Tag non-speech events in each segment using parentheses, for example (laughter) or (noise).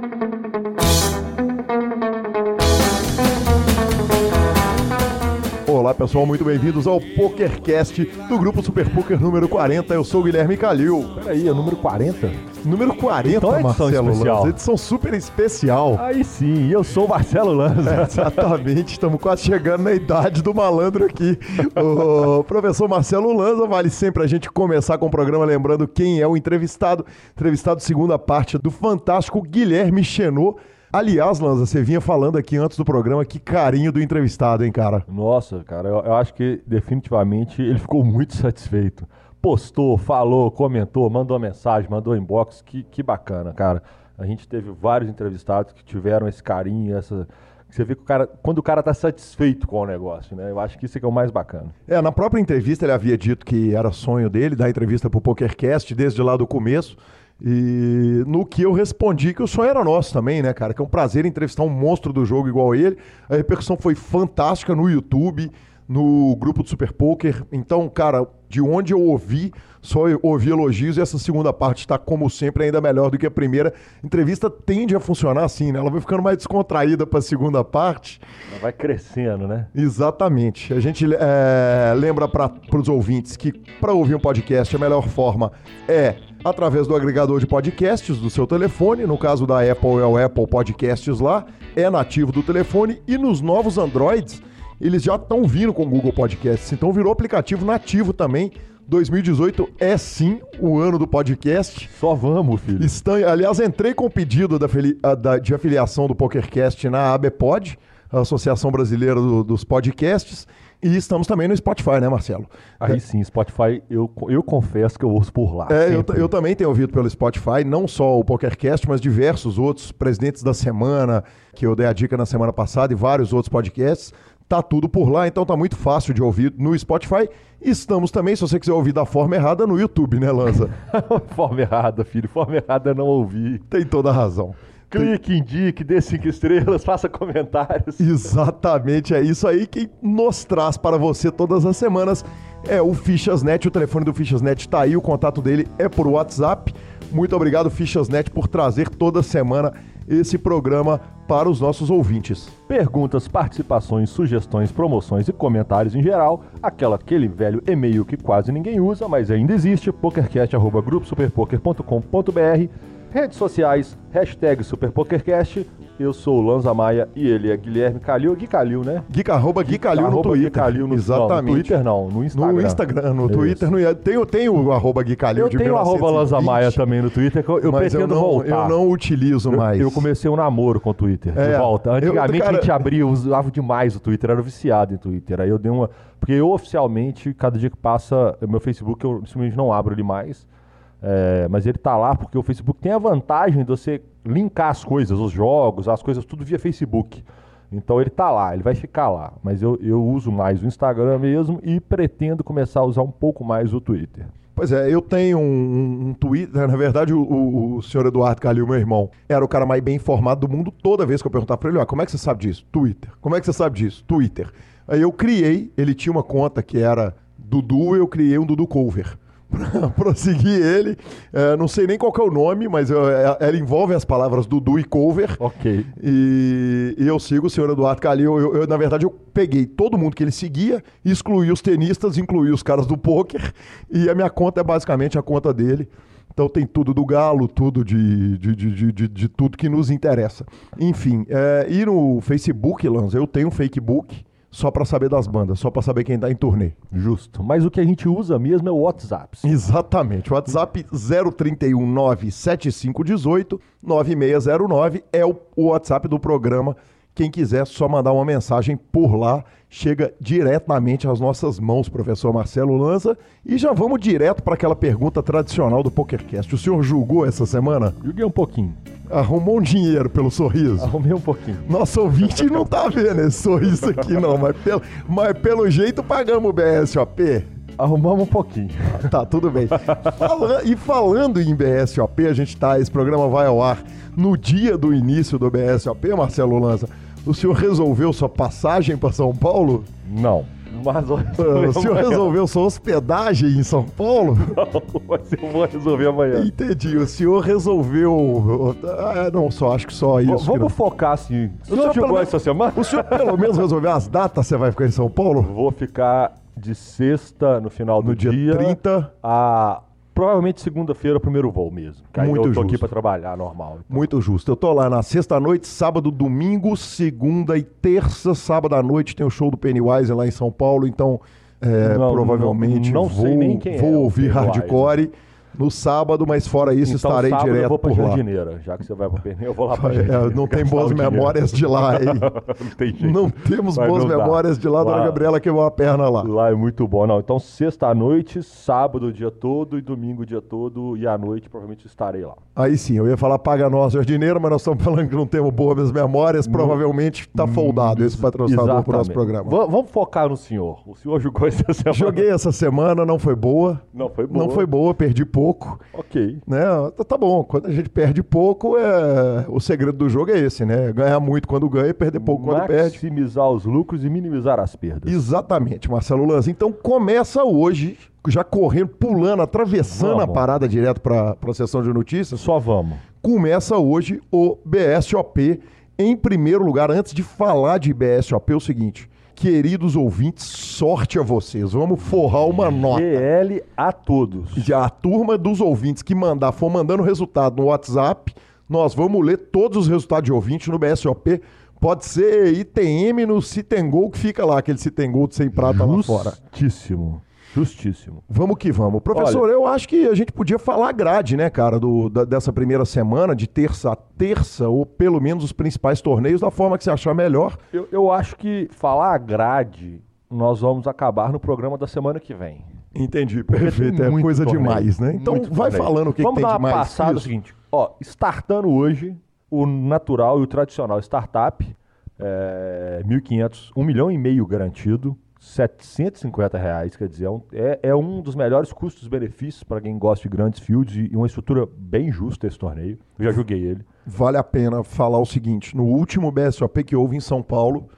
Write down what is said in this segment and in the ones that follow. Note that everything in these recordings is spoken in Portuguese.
thank (laughs) you Olá pessoal, muito bem-vindos ao PokerCast do grupo Super Poker número 40. Eu sou o Guilherme Calil. Peraí, é número 40? Número 40, Então é edição Marcelo especial. Lanza. Edição super especial. Aí sim, eu sou o Marcelo Lanza. É, exatamente, estamos quase chegando na idade do malandro aqui. O professor Marcelo Lanza, vale sempre a gente começar com o programa lembrando quem é o entrevistado. Entrevistado segunda parte do fantástico Guilherme Chenot. Aliás, Lanza, você vinha falando aqui antes do programa, que carinho do entrevistado, hein, cara? Nossa, cara, eu, eu acho que definitivamente ele ficou muito satisfeito. Postou, falou, comentou, mandou mensagem, mandou inbox, que, que bacana, cara. A gente teve vários entrevistados que tiveram esse carinho, essa. Você vê que o cara, quando o cara tá satisfeito com o negócio, né? Eu acho que isso é que é o mais bacana. É, na própria entrevista ele havia dito que era sonho dele dar entrevista pro PokerCast desde lá do começo. E no que eu respondi que o sonho era nosso também, né, cara? Que é um prazer entrevistar um monstro do jogo igual ele. A repercussão foi fantástica no YouTube, no grupo do Super Poker. Então, cara, de onde eu ouvi, só eu ouvi elogios e essa segunda parte está, como sempre, ainda melhor do que a primeira. Entrevista tende a funcionar assim, né? Ela vai ficando mais descontraída para a segunda parte. Ela vai crescendo, né? Exatamente. A gente é, lembra para os ouvintes que para ouvir um podcast a melhor forma é através do agregador de podcasts do seu telefone. No caso da Apple é o Apple Podcasts lá, é nativo do telefone e nos novos Androids eles já estão vindo com o Google Podcasts, então virou aplicativo nativo também. 2018 é sim o ano do podcast. Só vamos, filho. Estão, aliás, entrei com o pedido da, fili- a- da- de afiliação do PokerCast na ABPod, a Associação Brasileira do- dos Podcasts, e estamos também no Spotify, né, Marcelo? Aí sim, Spotify, eu, eu confesso que eu ouço por lá. É, eu, eu também tenho ouvido pelo Spotify, não só o PokerCast, mas diversos outros presidentes da semana, que eu dei a dica na semana passada, e vários outros podcasts. Tá tudo por lá, então tá muito fácil de ouvir no Spotify. Estamos também, se você quiser ouvir da forma errada, no YouTube, né, Lanza? (laughs) forma errada, filho. Forma errada é não ouvir. Tem toda a razão. Clique, indique, dê cinco estrelas, (laughs) faça comentários. Exatamente, é isso aí que nos traz para você todas as semanas. É o Fichasnet, o telefone do Fichasnet está aí, o contato dele é por WhatsApp. Muito obrigado, Fichasnet, por trazer toda semana esse programa para os nossos ouvintes. Perguntas, participações, sugestões, promoções e comentários em geral, aquela, aquele velho e-mail que quase ninguém usa, mas ainda existe, pokercast.gruposuperpoker.com.br, redes sociais, hashtag SuperPokerCast, eu sou o Lanza Maia e ele é Guilherme Calil, Gui Calil, né? Gui, arroba Gui Calil no Arroba Gui Twitter. Calil no, Exatamente. Não, no Twitter não, no Instagram. No Instagram, no. Twitter, no, tem, tem o arroba Gui Calil Eu de tenho o arroba 1920, Lanza Maia também no Twitter, que eu, eu mas eu pretendo não, voltar. eu não utilizo Eu- mais. Eu comecei um namoro com o Twitter, É, de volta. eu- Antigamente cara- a gente abria, eu usava demais o Twitter, era viciado em Twitter. Aí eu dei uma. Porque eu oficialmente, cada dia que passa, meu Facebook eu simplesmente não abro ele mais. É, mas ele tá lá porque o Facebook tem a vantagem de você linkar as coisas, os jogos, as coisas, tudo via Facebook. Então ele tá lá, ele vai ficar lá. Mas eu, eu uso mais o Instagram mesmo e pretendo começar a usar um pouco mais o Twitter. Pois é, eu tenho um, um Twitter. (laughs) Na verdade, o, o, o senhor Eduardo Calil, meu irmão, era o cara mais bem informado do mundo. Toda vez que eu perguntava pra ele, ó, como é que você sabe disso? Twitter. Como é que você sabe disso? Twitter. Aí eu criei, ele tinha uma conta que era Dudu, eu criei um Dudu Cover. (laughs) Prosseguir ele. É, não sei nem qual é o nome, mas eu- é- ela envolve as palavras Dudu e Cover. Ok. E, e eu sigo o senhor Eduardo Calil. Eu, eu, na verdade, eu peguei todo mundo que ele seguia, excluí os tenistas, incluí os caras do pôquer, e a minha conta é basicamente a conta dele. Então tem tudo do Galo, tudo de, de, de, de, de- de tudo que nos interessa. Enfim, é, e no Facebook, Lanza, eu tenho um fakebook só pra saber das bandas, só pra saber quem tá em turnê. Justo. Mas o que a gente usa mesmo é o WhatsApp. Exatamente. WhatsApp 0319 7518 9609 é o o WhatsApp do programa. Quem quiser só mandar uma mensagem por lá, chega diretamente às nossas mãos, professor Marcelo Lanza. E já vamos direto para aquela pergunta tradicional do PokerCast. O senhor julgou essa semana? Joguei um pouquinho. Arrumou um dinheiro pelo sorriso? Arrumei um pouquinho. Nosso ouvinte não tá vendo esse sorriso aqui, não, mas pelo, mas pelo jeito pagamos o BSOP. Arrumamos um pouquinho. Tá, tudo bem. Fala- e falando em BSOP, a gente tá. Esse programa vai ao ar no dia do início do BSOP, Marcelo Lanza. O senhor resolveu sua passagem para São Paulo? Não. Mas Ah, O senhor amanhã. resolveu sua hospedagem em São Paulo? Não, (laughs) mas eu vou resolver amanhã. Entendi. O senhor resolveu. Ah, não, só acho que só isso. V- Vamos não- focar assim. O senhor chegou menos- essa semana? O senhor pelo menos (laughs) resolveu as datas? Você vai ficar em São Paulo? Vou ficar de sexta no final do No dia dia 30. a provavelmente segunda-feira o primeiro voo mesmo. Que Muito eu tô aqui justo. pra trabalhar normal. Muito justo. Eu tô lá na sexta-noite, sábado, domingo, segunda e terça. Sábado à noite tem o show do Pennywise lá em São Paulo, então é, Não, provavelmente não- não vou, sei nem quem é vou o ouvir Pennywise. hardcore no sábado, mas fora isso Então, estarei sábado eu direto vou pra por lá. Jardineira. Já que você vai pra Pernambuco, eu vou lá pra (laughs) É, Jardineira. não tem (laughs) boas o dinheiro. memórias de lá, hein? (laughs) não tem jeito. Não temos Mas boas não memórias de lá, dona Lá- Gabriela queimou a perna lá. Lá é muito bom, não. Então, sexta à noite, sábado o dia todo e domingo o dia todo e à noite provavelmente estarei lá. Aí sim, eu ia falar paga nós, jardineiro, mas nós estamos falando que não temos boas memórias, provavelmente está foldado esse patrocinador para o nosso programa. Va- vamos focar no senhor. O senhor jogou essa semana. Joguei essa semana, não foi boa. Não foi boa. Não foi boa, perdi pouco. Ok. Né? Tá- Tá bom, quando a gente perde pouco, é... o segredo do jogo é esse, né? Ganhar muito quando ganha e perder pouco quando perde. Maximizar os lucros e minimizar as perdas. Exatamente, Marcelo Lanz. Então começa hoje, já correndo, pulando, atravessando Vamos. a parada direto para a sessão de notícias. Só vamos. Começa hoje o BSOP. Em primeiro lugar, antes de falar de BSOP, é o seguinte. Queridos ouvintes, sorte a vocês. Vamos forrar uma nota. GL a todos. Já a turma dos ouvintes que mandar, for mandando resultado no WhatsApp, nós vamos ler todos os resultados de ouvinte no BSOP. Pode ser ITM no Citengol que fica lá, aquele Citengol de 100 prata lá fora. Justíssimo. Justíssimo. Vamos que vamos. Professor, eu acho que a gente podia falar a grade, né, cara, do, da- dessa primeira semana, de terça a terça, ou pelo menos os principais torneios, da forma que você achar melhor. Eu, eu acho que falar a grade, nós vamos acabar no programa da semana que vem. Entendi, perfeito. tem É coisa torneio, demais, né? Então muito vai torneio. falando o que, que Vamos tem dar de uma mais. passada no Isso. seguinte. Ó, startando hoje, o natural e o tradicional startup, é, 1.500, 1 milhão e meio garantido, 750 reais, quer dizer, é um, é, é um dos melhores custos-benefícios para quem gosta de grandes fields e, e uma estrutura bem justa esse torneio. Eu já joguei ele. Vale a pena falar o seguinte: no último BSOP que houve em São Paulo,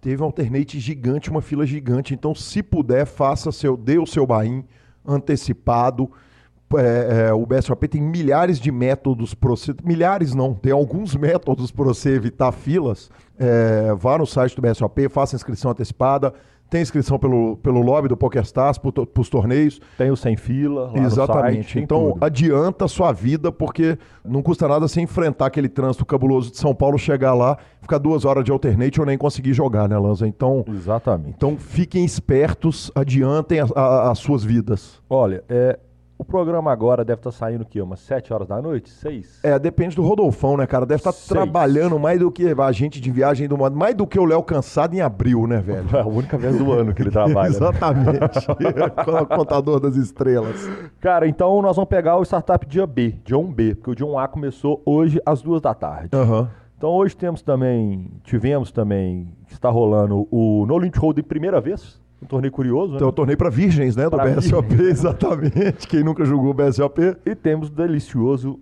teve um alternate gigante, uma fila gigante. Então, se puder, faça seu, dê o seu buy antecipado. É, é, o BSOP tem milhares de métodos para você. Milhares não, tem alguns (laughs) métodos para você evitar filas. É, vá no site do BSOP, faça inscrição antecipada. Tem inscrição pelo, pelo lobby do PokerStars para os torneios. Tem o sem fila, lá Exatamente. site, então, tudo. adianta a sua vida, porque não custa nada você enfrentar aquele trânsito cabuloso de São Paulo, chegar lá, ficar duas horas de alternate ou nem conseguir jogar, né, Lanza? Então, Exatamente. então fiquem espertos, adiantem a- a- as suas vidas. Olha, é, o programa agora deve estar saindo o quê? Umas 7 horas da noite? 6? É, depende do Rodolfão, né, cara? Deve estar Seis. trabalhando mais do que a gente de viagem do mundo, mais do que o Léo cansado em abril, né, velho? É (laughs) a única vez do ano que ele trabalha. né? (laughs) Exatamente. (laughs) Contador das estrelas. Cara, então nós vamos pegar o startup dia B, dia 1B, porque o dia 1A começou hoje às duas da tarde. Aham. Então hoje temos também, tivemos também, está rolando o No Limit Hold em primeira vez, um torneio curioso, né? Então eu tornei para virgens, né, do Pra BSOP, (laughs) exatamente. Quem nunca jogou BSOP. E temos o delicioso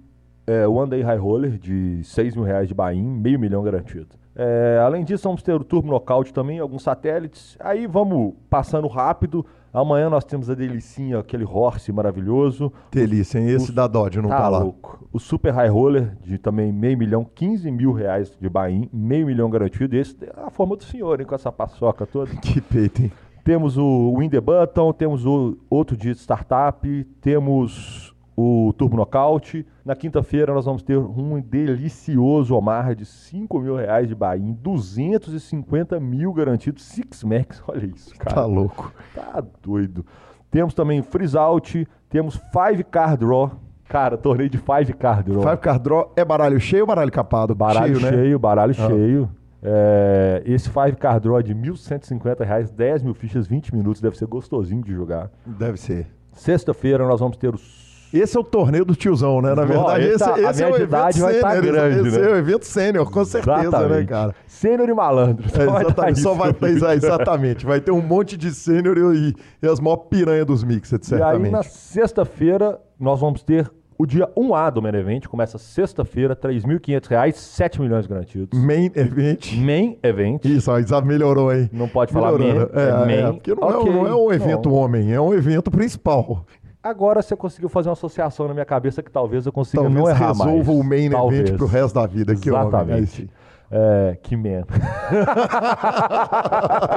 é, One Day High Roller de 6 mil reais de Bahia, meio milhão garantido. É, além disso, vamos ter o Turbo Knockout também, alguns satélites. Aí vamos passando rápido. Amanhã nós temos a delicinha, aquele horse maravilhoso. Delícia, hein? Esse O- da Dodge não tá, Tá lá. louco. O Super High Roller de também meio milhão, 15 mil reais de Bahia, meio milhão garantido. Esse é a forma do senhor, hein, com essa paçoca toda. (laughs) Que peito, hein? Temos o Win the Button, temos o outro dia de startup, temos o Turbo Knockout. Na quinta-feira nós vamos ter um delicioso Omar de 5 mil reais de Bahia, 250 mil garantidos, Six Max, (laughs) olha isso, cara. Tá louco. Tá doido. Temos também Freeze Out, temos Five Card Draw. Cara, torneio de Five Card Draw. Five Card Draw é baralho cheio ou baralho capado? Baralho cheio, cheio, né? baralho Ah. cheio. É, esse Five Card Draw é de 1.150 reais, 10 mil fichas, 20 minutos. Deve ser gostosinho de jogar. Deve ser. Sexta-feira nós vamos ter os. Esse é o torneio do tiozão, né? Na verdade, esse esse, a- esse é minha o evento idade vai tá sênior, grande, Esse né? é o evento sênior, com certeza, né, Exatamente. cara? Sênior e malandro. É, Só vai exatamente, dar só isso. vai ter isso aí, exatamente. Vai ter um monte de sênior e, e as maiores piranha dos mixed, E aí, certamente. na sexta-feira, nós vamos ter O dia 1A do Main Event começa sexta-feira, R$ 3.500, 7 milhões garantidos. Main Event. Main Event. Isso, ó, já melhorou, hein? Não pode falar main, né? é, É, main. é, porque não, Ok, é, não é um evento não. homem, é um evento principal. Agora você conseguiu fazer uma associação na minha cabeça que talvez eu consiga Talvez não errar resolva mais. o main Talvez. event pro resto da vida. Que homem. Exatamente. sim. É, que. Ai,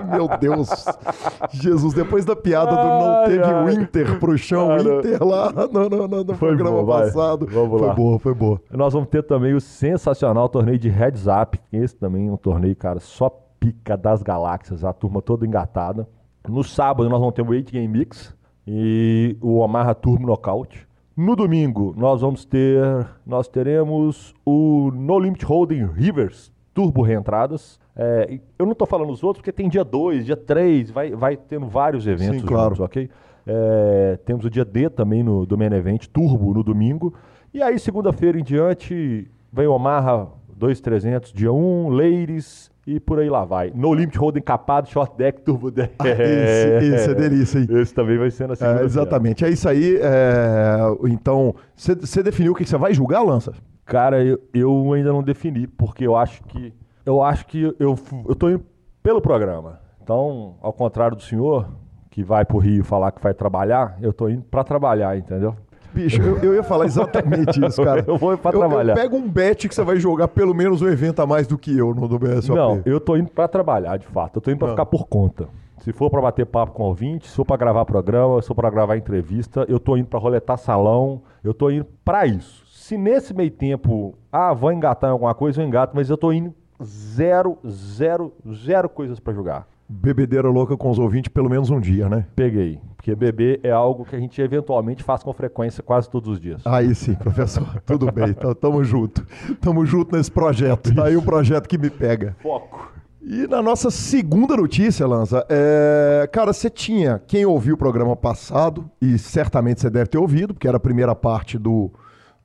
(laughs) meu Deus. Jesus, depois da piada do não teve ai. o Inter pro chão, Cara. Inter lá no, no- no- no Foi programa bom, vai. passado. Vamos foi lá. boa, foi boa. Nós vamos ter também o sensacional torneio de Heads Up. Esse também é um torneio, cara, só pica das galáxias, a turma toda engatada. No sábado nós vamos ter o 8 Game Mix e o Omaha Turbo Knockout. No domingo nós vamos ter, nós teremos o No Limit Holding Rivers Turbo Reentradas. É, eu não tô falando os outros porque tem dia 2, dia 3, vai, vai tendo vários eventos Sim, claro. juntos, ok? É, temos o dia D também no, do Main Event, Turbo no domingo. E aí, segunda-feira em diante, vem o Omaha 2300, dia 1, Ladies e por aí lá vai. No Limit Holding capado, Short Deck, Turbo Deck. Ah, esse- (laughs) esse é delícia, hein? Esse também vai ser na segunda É, exatamente. É isso aí. é, Então, você definiu o que você vai julgar, Lança? Cara, eu, eu ainda não defini, porque eu acho que. Eu acho que eu, eu tô indo pelo programa. Então, ao contrário do senhor, que vai pro Rio falar que vai trabalhar, eu tô indo pra trabalhar, entendeu? Bicho, eu, eu ia falar exatamente isso, cara. (laughs) Eu vou pra eu, trabalhar. Eu pego um bet que você vai jogar pelo menos um evento a mais do que eu no do BSOP. Não, eu tô indo pra trabalhar, de fato. Eu tô indo pra Ah. ficar por conta. Se for pra bater papo com ouvinte, se for pra gravar programa, se for pra gravar entrevista, eu tô indo pra roletar salão, eu tô indo pra isso. Se nesse meio tempo, ah, vou engatar em alguma coisa, eu engato, mas eu tô indo zero, zero, zero coisas pra jogar. Bebedeira louca com os ouvintes pelo menos um dia, né? Peguei. Porque beber é algo que a gente eventualmente faz com frequência quase todos os dias. Aí sim, professor. (laughs) Tudo bem. Então, tamo junto. Tamo junto nesse projeto. Tá aí um projeto que me pega. Foco. E na nossa segunda notícia, Lanza, é... cara, você tinha, quem ouviu o programa passado, e certamente você deve ter ouvido, porque era a primeira parte do,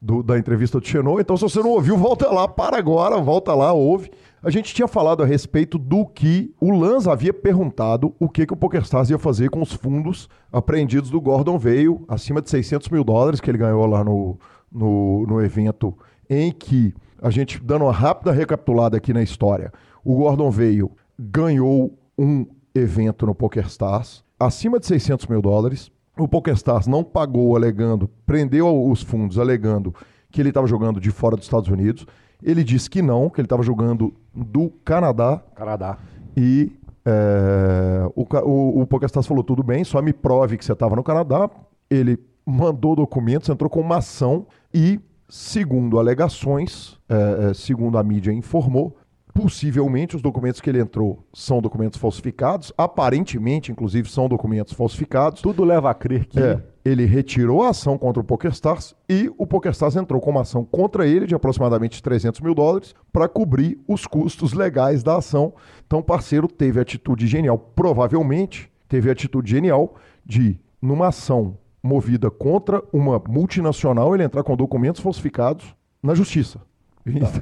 do- da entrevista do Xenon, então se você não ouviu, volta lá, para agora, volta lá, ouve. A gente tinha falado a respeito do que o Lanza havia perguntado o que, que o PokerStars ia fazer com os fundos apreendidos do Gordon Veio, acima de 600 mil dólares que ele ganhou lá no, no, no evento em que, a gente dando uma rápida recapitulada aqui na história, o Gordon veio, ganhou um evento no PokerStars acima de 600 mil dólares. O PokerStars não pagou alegando, prendeu os fundos alegando que ele estava jogando de fora dos Estados Unidos. Ele disse que não, que ele estava jogando do Canadá Canadá. e é, o, o, o PokerStars falou: tudo bem, só me prove que você estava no Canadá. Ele mandou documentos, entrou com uma ação e, segundo alegações, é, é, segundo a mídia informou, possivelmente os documentos que ele entrou são documentos falsificados. Aparentemente, inclusive, são documentos falsificados. Tudo leva a crer que. É, ele retirou a ação contra o PokerStars e o PokerStars entrou com uma ação contra ele de aproximadamente 300 mil dólares para cobrir os custos legais da ação. Então, o parceiro teve atitude genial, provavelmente teve atitude genial de, numa ação movida contra uma multinacional, ele entrar com documentos falsificados na justiça.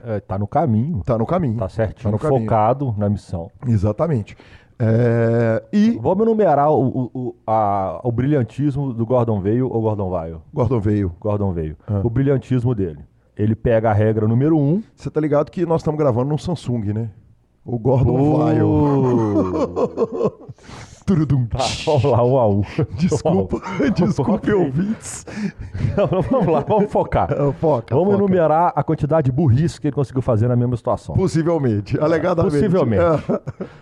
É, tá no caminho. Tá no caminho. Tá certinho. Tá no caminho. focado na missão. Exatamente. É, e Vamos enumerar o, o, o, a- o brilhantismo do Gordon Veio ou Gordon Vaio? Gordon veio. Gordon Veio. Ah. O brilhantismo dele. Ele pega a regra número um. Você tá ligado que nós estamos gravando num Samsung, né? O Gordon. Oh. (laughs) Turudum. Tá, vamos lá, um a um. Desculpa, (laughs) desculpe, (laughs) ouvintes. vamos lá, vamos focar. (laughs) É, Foca, Vamos foca. enumerar a quantidade de burrice que ele conseguiu fazer na mesma situação. Possivelmente, alegadamente. Possivelmente. É.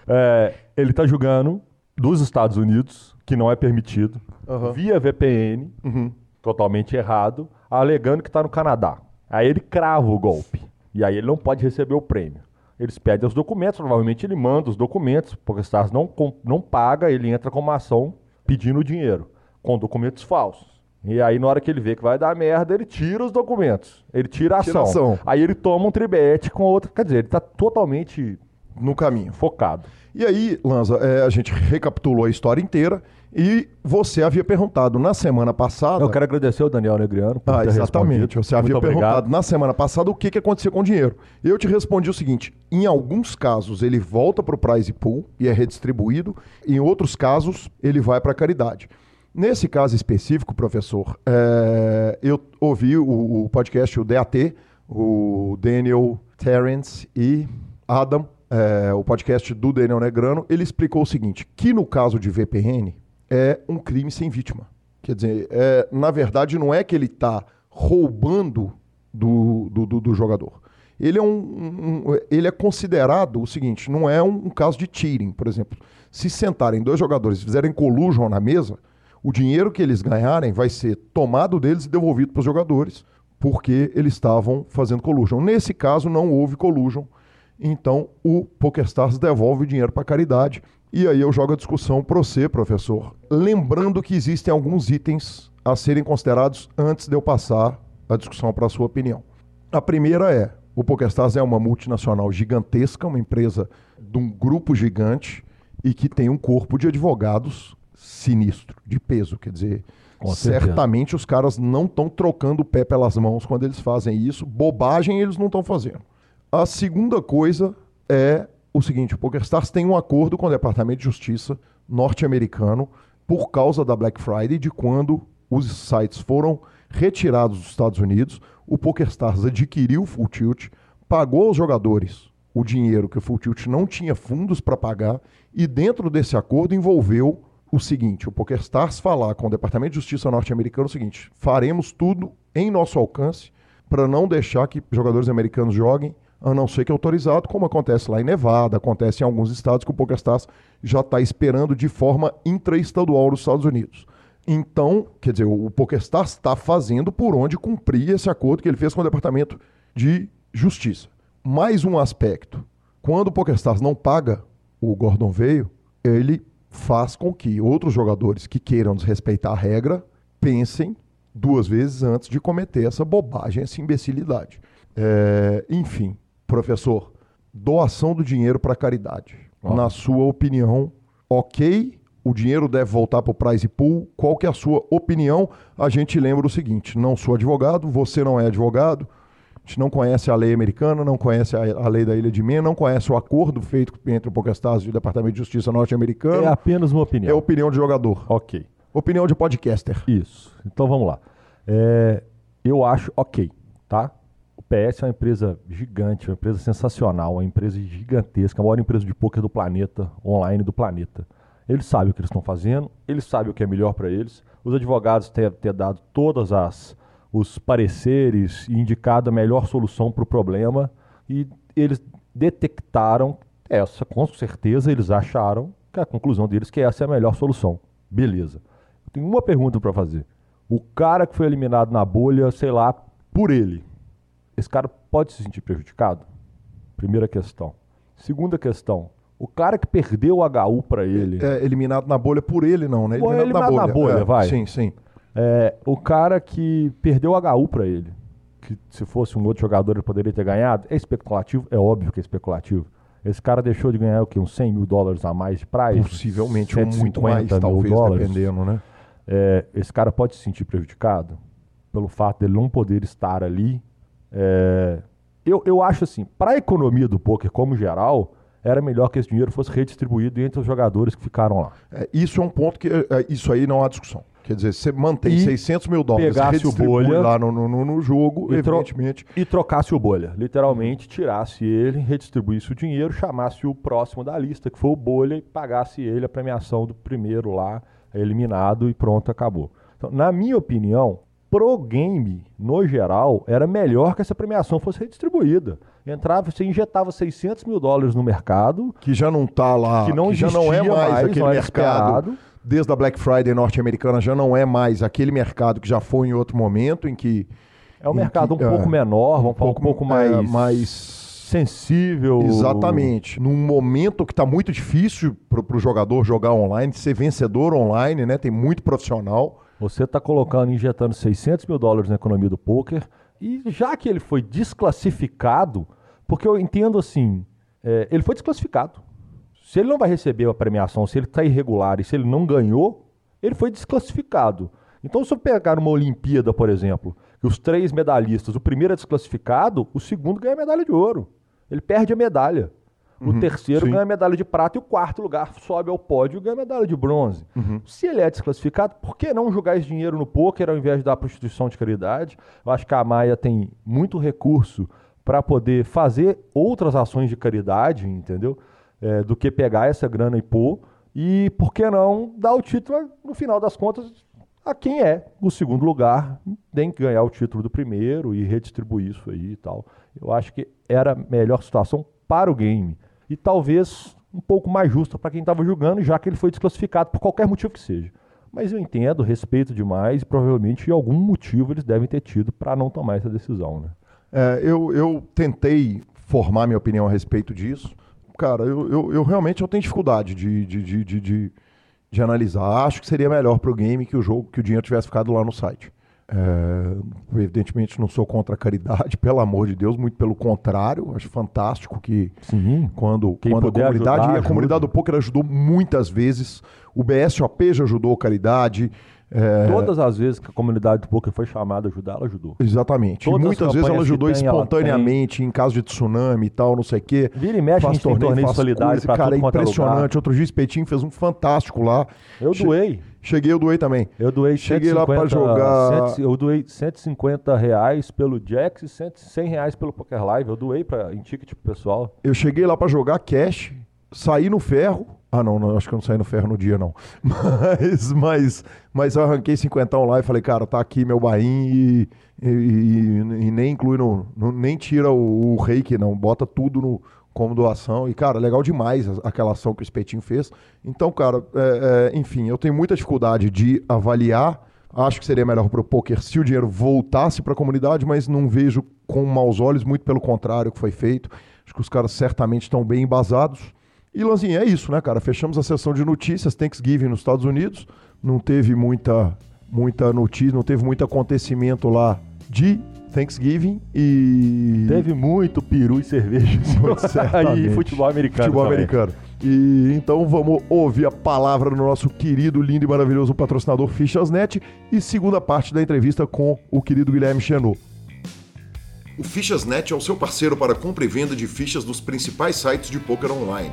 É, ele tá jogando dos Estados Unidos, que não é permitido, Aham. via VPN, Uhum. totalmente errado, alegando que tá no Canadá. Aí ele crava o golpe. E aí ele não pode receber o prêmio. Eles pedem os documentos, provavelmente ele manda os documentos, porque o Stars não, não paga, ele entra com uma ação pedindo dinheiro, com documentos falsos. E aí, na hora que ele vê que vai dar merda, ele tira os documentos. Ele tira a ação. ação. Aí ele toma um tribete com outra. Quer dizer, ele tá totalmente No caminho. focado. E aí, Lanza, é, a gente recapitulou a história inteira e você havia perguntado na semana passada. Eu quero agradecer o Daniel Negriano por Ah, ter exatamente. respondido. Você havia Muito perguntado obrigado. na semana passada o que, que acontecia com o dinheiro. Eu te respondi o seguinte: em alguns casos ele volta para o prize pool e é redistribuído, em outros casos ele vai para a caridade. Nesse caso específico, professor, é, eu ouvi o, o, podcast, o DAT, o Daniel Terence e Adam, é, o podcast do Daniel Negrano, ele explicou o seguinte, que no caso de VPN é um crime sem vítima. Quer dizer, é, na verdade não é que ele está roubando do, do, do, do, jogador. Ele é, um, um, ele é considerado o seguinte, não é um, um caso de cheating, por exemplo. Se sentarem dois jogadores e fizerem collusion na mesa, o dinheiro que eles ganharem vai ser tomado deles e devolvido para os jogadores, porque eles estavam fazendo collusion. Nesse caso, não houve collusion, então o PokerStars devolve o dinheiro para a caridade. E aí eu jogo a discussão para você, professor. Lembrando que existem alguns itens a serem considerados antes de eu passar a discussão para a sua opinião. A primeira é: o PokerStars é uma multinacional gigantesca, uma empresa de um grupo gigante e que tem um corpo de advogados sinistro, de peso. Quer dizer, certamente os caras não estão trocando o pé pelas mãos quando eles fazem isso. Bobagem eles não estão fazendo. A segunda coisa é o seguinte: o PokerStars tem um acordo com o Departamento de Justiça norte-americano por causa da Black Friday, de quando os sites foram retirados dos Estados Unidos, o PokerStars adquiriu o Full Tilt, pagou aos jogadores o dinheiro que o Full Tilt não tinha fundos para pagar, e dentro desse acordo envolveu o seguinte: o PokerStars falar com o Departamento de Justiça norte-americano o seguinte: faremos tudo em nosso alcance para não deixar que jogadores americanos joguem, a não ser que autorizado, como acontece lá em Nevada, acontece em alguns estados que o PokerStars já está esperando de forma intraestadual nos Estados Unidos. Então, quer dizer, o PokerStars está fazendo por onde cumprir esse acordo que ele fez com o Departamento de Justiça. Mais um aspecto: quando o PokerStars não paga o Gordon Veio, ele faz com que outros jogadores que queiram desrespeitar a regra pensem duas vezes antes de cometer essa bobagem, essa imbecilidade. É, enfim, professor, doação do dinheiro para caridade. Na sua opinião, ok? O dinheiro deve voltar para o prize pool? Qual que é a sua opinião? A gente lembra o seguinte: não sou advogado, você não é advogado, a gente não conhece a lei americana, não conhece a, lei da Ilha de Man, não conhece o acordo feito entre o PokerStars e o Departamento de Justiça norte-americano. É apenas uma opinião. É opinião de jogador. Ok. Opinião de podcaster. Isso. Então vamos lá. É, eu acho ok, tá? PS é uma empresa gigante, uma empresa sensacional, uma empresa gigantesca, a maior empresa de poker do planeta, online do planeta. Eles sabem o que eles estão fazendo, eles sabem o que é melhor para eles. Os advogados têm, têm dado todas as os pareceres e indicado a melhor solução para o problema e eles detectaram essa, com certeza eles acharam que a conclusão deles que essa é a melhor solução. Beleza. Tem uma pergunta para fazer. O cara que foi eliminado na bolha, sei lá, por ele, esse cara pode se sentir prejudicado? Primeira questão. Segunda questão, o cara que perdeu o HU para ele. É, eliminado na bolha por ele, não, né? Eliminado, eliminado na bolha, na bolha é, vai. Sim, sim. É, o cara que perdeu o HU para ele, que se fosse um outro jogador ele poderia ter ganhado, é especulativo? É óbvio que é especulativo. Esse cara deixou de ganhar o quê? Uns 100 mil dólares a mais de prize? Possivelmente ou muito mais, talvez, dólares. dependendo, né? É, esse cara pode se sentir prejudicado pelo fato dele não poder estar ali. É, eu, eu acho assim, para a economia do poker como geral, era melhor que esse dinheiro fosse redistribuído entre os jogadores que ficaram lá. É, isso é um ponto que é, isso aí não há discussão. Quer dizer, você mantém e 600 mil dólares, pegasse o bolha lá no, no, no jogo, e evidentemente. e trocasse o bolha. Literalmente, tirasse ele, redistribuísse o dinheiro, chamasse o próximo da lista, que foi o bolha, e pagasse ele a premiação do primeiro lá, eliminado, e pronto, acabou. Então, na minha opinião, pro game, no geral, era melhor que essa premiação fosse redistribuída. Entrava, você injetava 600 mil dólares no mercado. Que já não está lá, que, não que já não é mais, mais aquele mercado. Esperado desde a Black Friday norte-americana já não é mais aquele mercado que já foi em outro momento, em que. É um mercado que, um pouco é, menor, vamos um pouco, um pouco mais, é, mais sensível. Exatamente. Num momento que está muito difícil para o jogador jogar online, ser vencedor online, né? Tem muito profissional. Você está colocando, injetando 600 mil dólares na economia do poker e já que ele foi desclassificado, porque eu entendo assim, é, ele foi desclassificado. Se ele não vai receber a premiação, se ele está irregular e se ele não ganhou, ele foi desclassificado. Então, se eu pegar uma Olimpíada, por exemplo, que os três medalhistas, o primeiro é desclassificado, o segundo ganha a medalha de ouro. Ele perde a medalha. O uhum, terceiro sim. ganha medalha de prata e o quarto lugar sobe ao pódio e ganha medalha de bronze. Uhum. Se ele é desclassificado, por que não jogar esse dinheiro no poker ao invés de dar para instituição de caridade? Eu acho que a Maia tem muito recurso para poder fazer outras ações de caridade, entendeu? É, do que pegar essa grana e pôr. E por que não dar o título, no final das contas, a quem é o segundo lugar, tem que ganhar o título do primeiro e redistribuir isso aí e tal. Eu acho que era a melhor situação para o game. E talvez um pouco mais justa para quem estava jogando, já que ele foi desclassificado por qualquer motivo que seja. Mas eu entendo, respeito demais e provavelmente algum motivo eles devem ter tido para não tomar essa decisão. Né? É, eu, eu tentei formar minha opinião a respeito disso. Cara, eu, eu, eu realmente eu tenho dificuldade de, de, de, de, de, de analisar. Acho que seria melhor para o game que o jogo, que o dinheiro tivesse ficado lá no site. É, evidentemente não sou contra a caridade, (laughs) pelo amor de Deus, muito pelo contrário. Acho fantástico que Sim. quando, quando a comunidade ajudar, e a comunidade do poker ajudou muitas vezes. O BSOP já ajudou a caridade. É... Todas as vezes que a comunidade do poker foi chamada a ajudar, ela ajudou. Exatamente. Todas e muitas vezes ela ajudou tem, espontaneamente ela em caso de tsunami e tal, não sei o quê. Vira e mexe, faz torneio, torneio solidário pra Cara, é impressionante. Outro dia o Espetinho fez um fantástico lá. Eu doei. Cheguei, eu doei também. Eu doei Cheguei 150, lá para jogar. 100, eu doei 150 reais pelo Jax e 100 reais pelo Poker Live. Eu doei pra, em ticket pro pessoal. Eu cheguei lá para jogar cash, saí no ferro ah, não, não, acho que eu não saí no ferro no dia, não. (laughs) Mas, mas, mas eu arranquei cinquentão lá e falei, cara, tá aqui meu bain e, e, e, e, nem inclui no, no nem tira o, o, reiki, não. Bota tudo no, como doação. E, cara, legal demais aquela ação que o Espetinho fez. Então, cara, é, é, enfim, eu tenho muita dificuldade de avaliar. Acho que seria melhor para o poker se o dinheiro voltasse para a comunidade, mas não vejo com maus olhos, muito pelo contrário, que foi feito. Acho que os caras certamente estão bem embasados. E, Lanzinha, é isso, né, cara? Fechamos a sessão de notícias, Thanksgiving nos Estados Unidos. Não teve muita, muita notícia, não teve muito acontecimento lá de Thanksgiving e. Teve muito peru e cerveja. (laughs) e futebol americano. Futebol também. americano. E então vamos ouvir a palavra do nosso querido, lindo e maravilhoso patrocinador Fichasnet e segunda parte da entrevista com o querido Guilherme Chenot. O Fichasnet é o seu parceiro para compra e venda de fichas dos principais sites de poker online.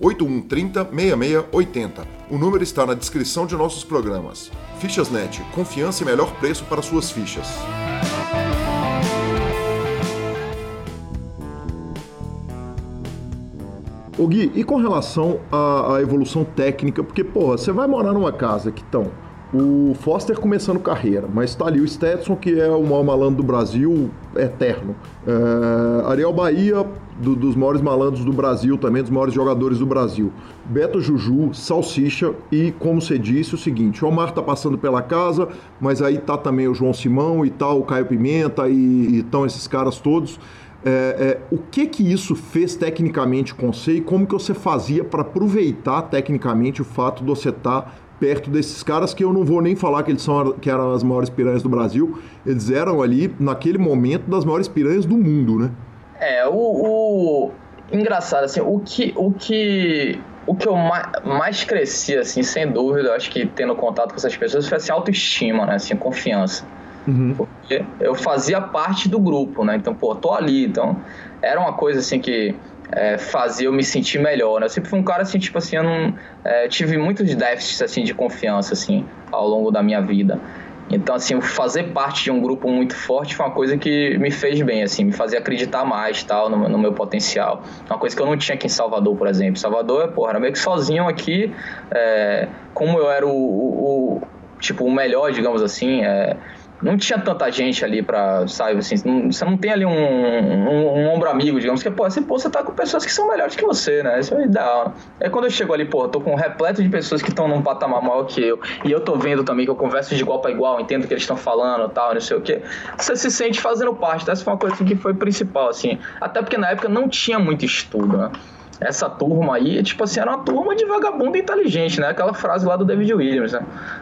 8130 6680. O número está na descrição de nossos programas. Fichasnet, confiança e melhor preço para suas fichas. Ô Gui, e com relação à, à evolução técnica, porque, porra, você vai morar numa casa que estão o Foster começando carreira, mas tá ali o Stetson, que é o maior malandro do Brasil, eterno. É, Ariel Bahia, do, dos maiores malandros do Brasil, também dos maiores jogadores do Brasil. Beto Juju, Salsicha e, como você disse, o seguinte: o Omar tá passando pela casa, mas aí tá também o João Simão e tal, o Caio Pimenta e estão esses caras todos. É, é, o que que isso fez tecnicamente com você e como que você fazia para aproveitar tecnicamente o fato de você estar tá perto desses caras que eu não vou nem falar que eles são que eram as maiores piranhas do Brasil, eles eram ali naquele momento das maiores piranhas do mundo, né? É, o, o... engraçado assim, o que o que o que eu mais, mais cresci assim, sem dúvida, acho que tendo contato com essas pessoas foi assim autoestima, né, assim, confiança. Uhum. Porque eu fazia parte do grupo, né? Então, pô, tô ali, então era uma coisa assim que é, fazia eu me sentir melhor, né? Eu sempre fui um cara assim, tipo assim, eu não é, tive muitos déficits assim de confiança assim ao longo da minha vida. Então, assim, fazer parte de um grupo muito forte foi uma coisa que me fez bem, assim, me fazia acreditar mais, tal, no, no meu potencial. Uma coisa que eu não tinha aqui em Salvador, por exemplo. Salvador, porra, era meio que sozinho aqui, é, como eu era o, o, o, tipo, o melhor, digamos assim, é, não tinha tanta gente ali pra, sabe, assim, não, você não tem ali um, um, um, ombro amigo, digamos, que, pô, assim, pô, você tá com pessoas que são melhores que você, né? Isso é ideal. Aí quando eu chego ali, pô, tô com um repleto de pessoas que estão num patamar maior que eu, e eu tô vendo também que eu converso de igual para igual, entendo o que eles estão falando tal, não sei o quê, você se sente fazendo parte. Essa foi uma coisa assim, que foi principal, assim. Até porque na época não tinha muito estudo, né? Essa turma aí, tipo assim, era uma turma de vagabundo inteligente, né? Aquela frase lá do David Williams, né?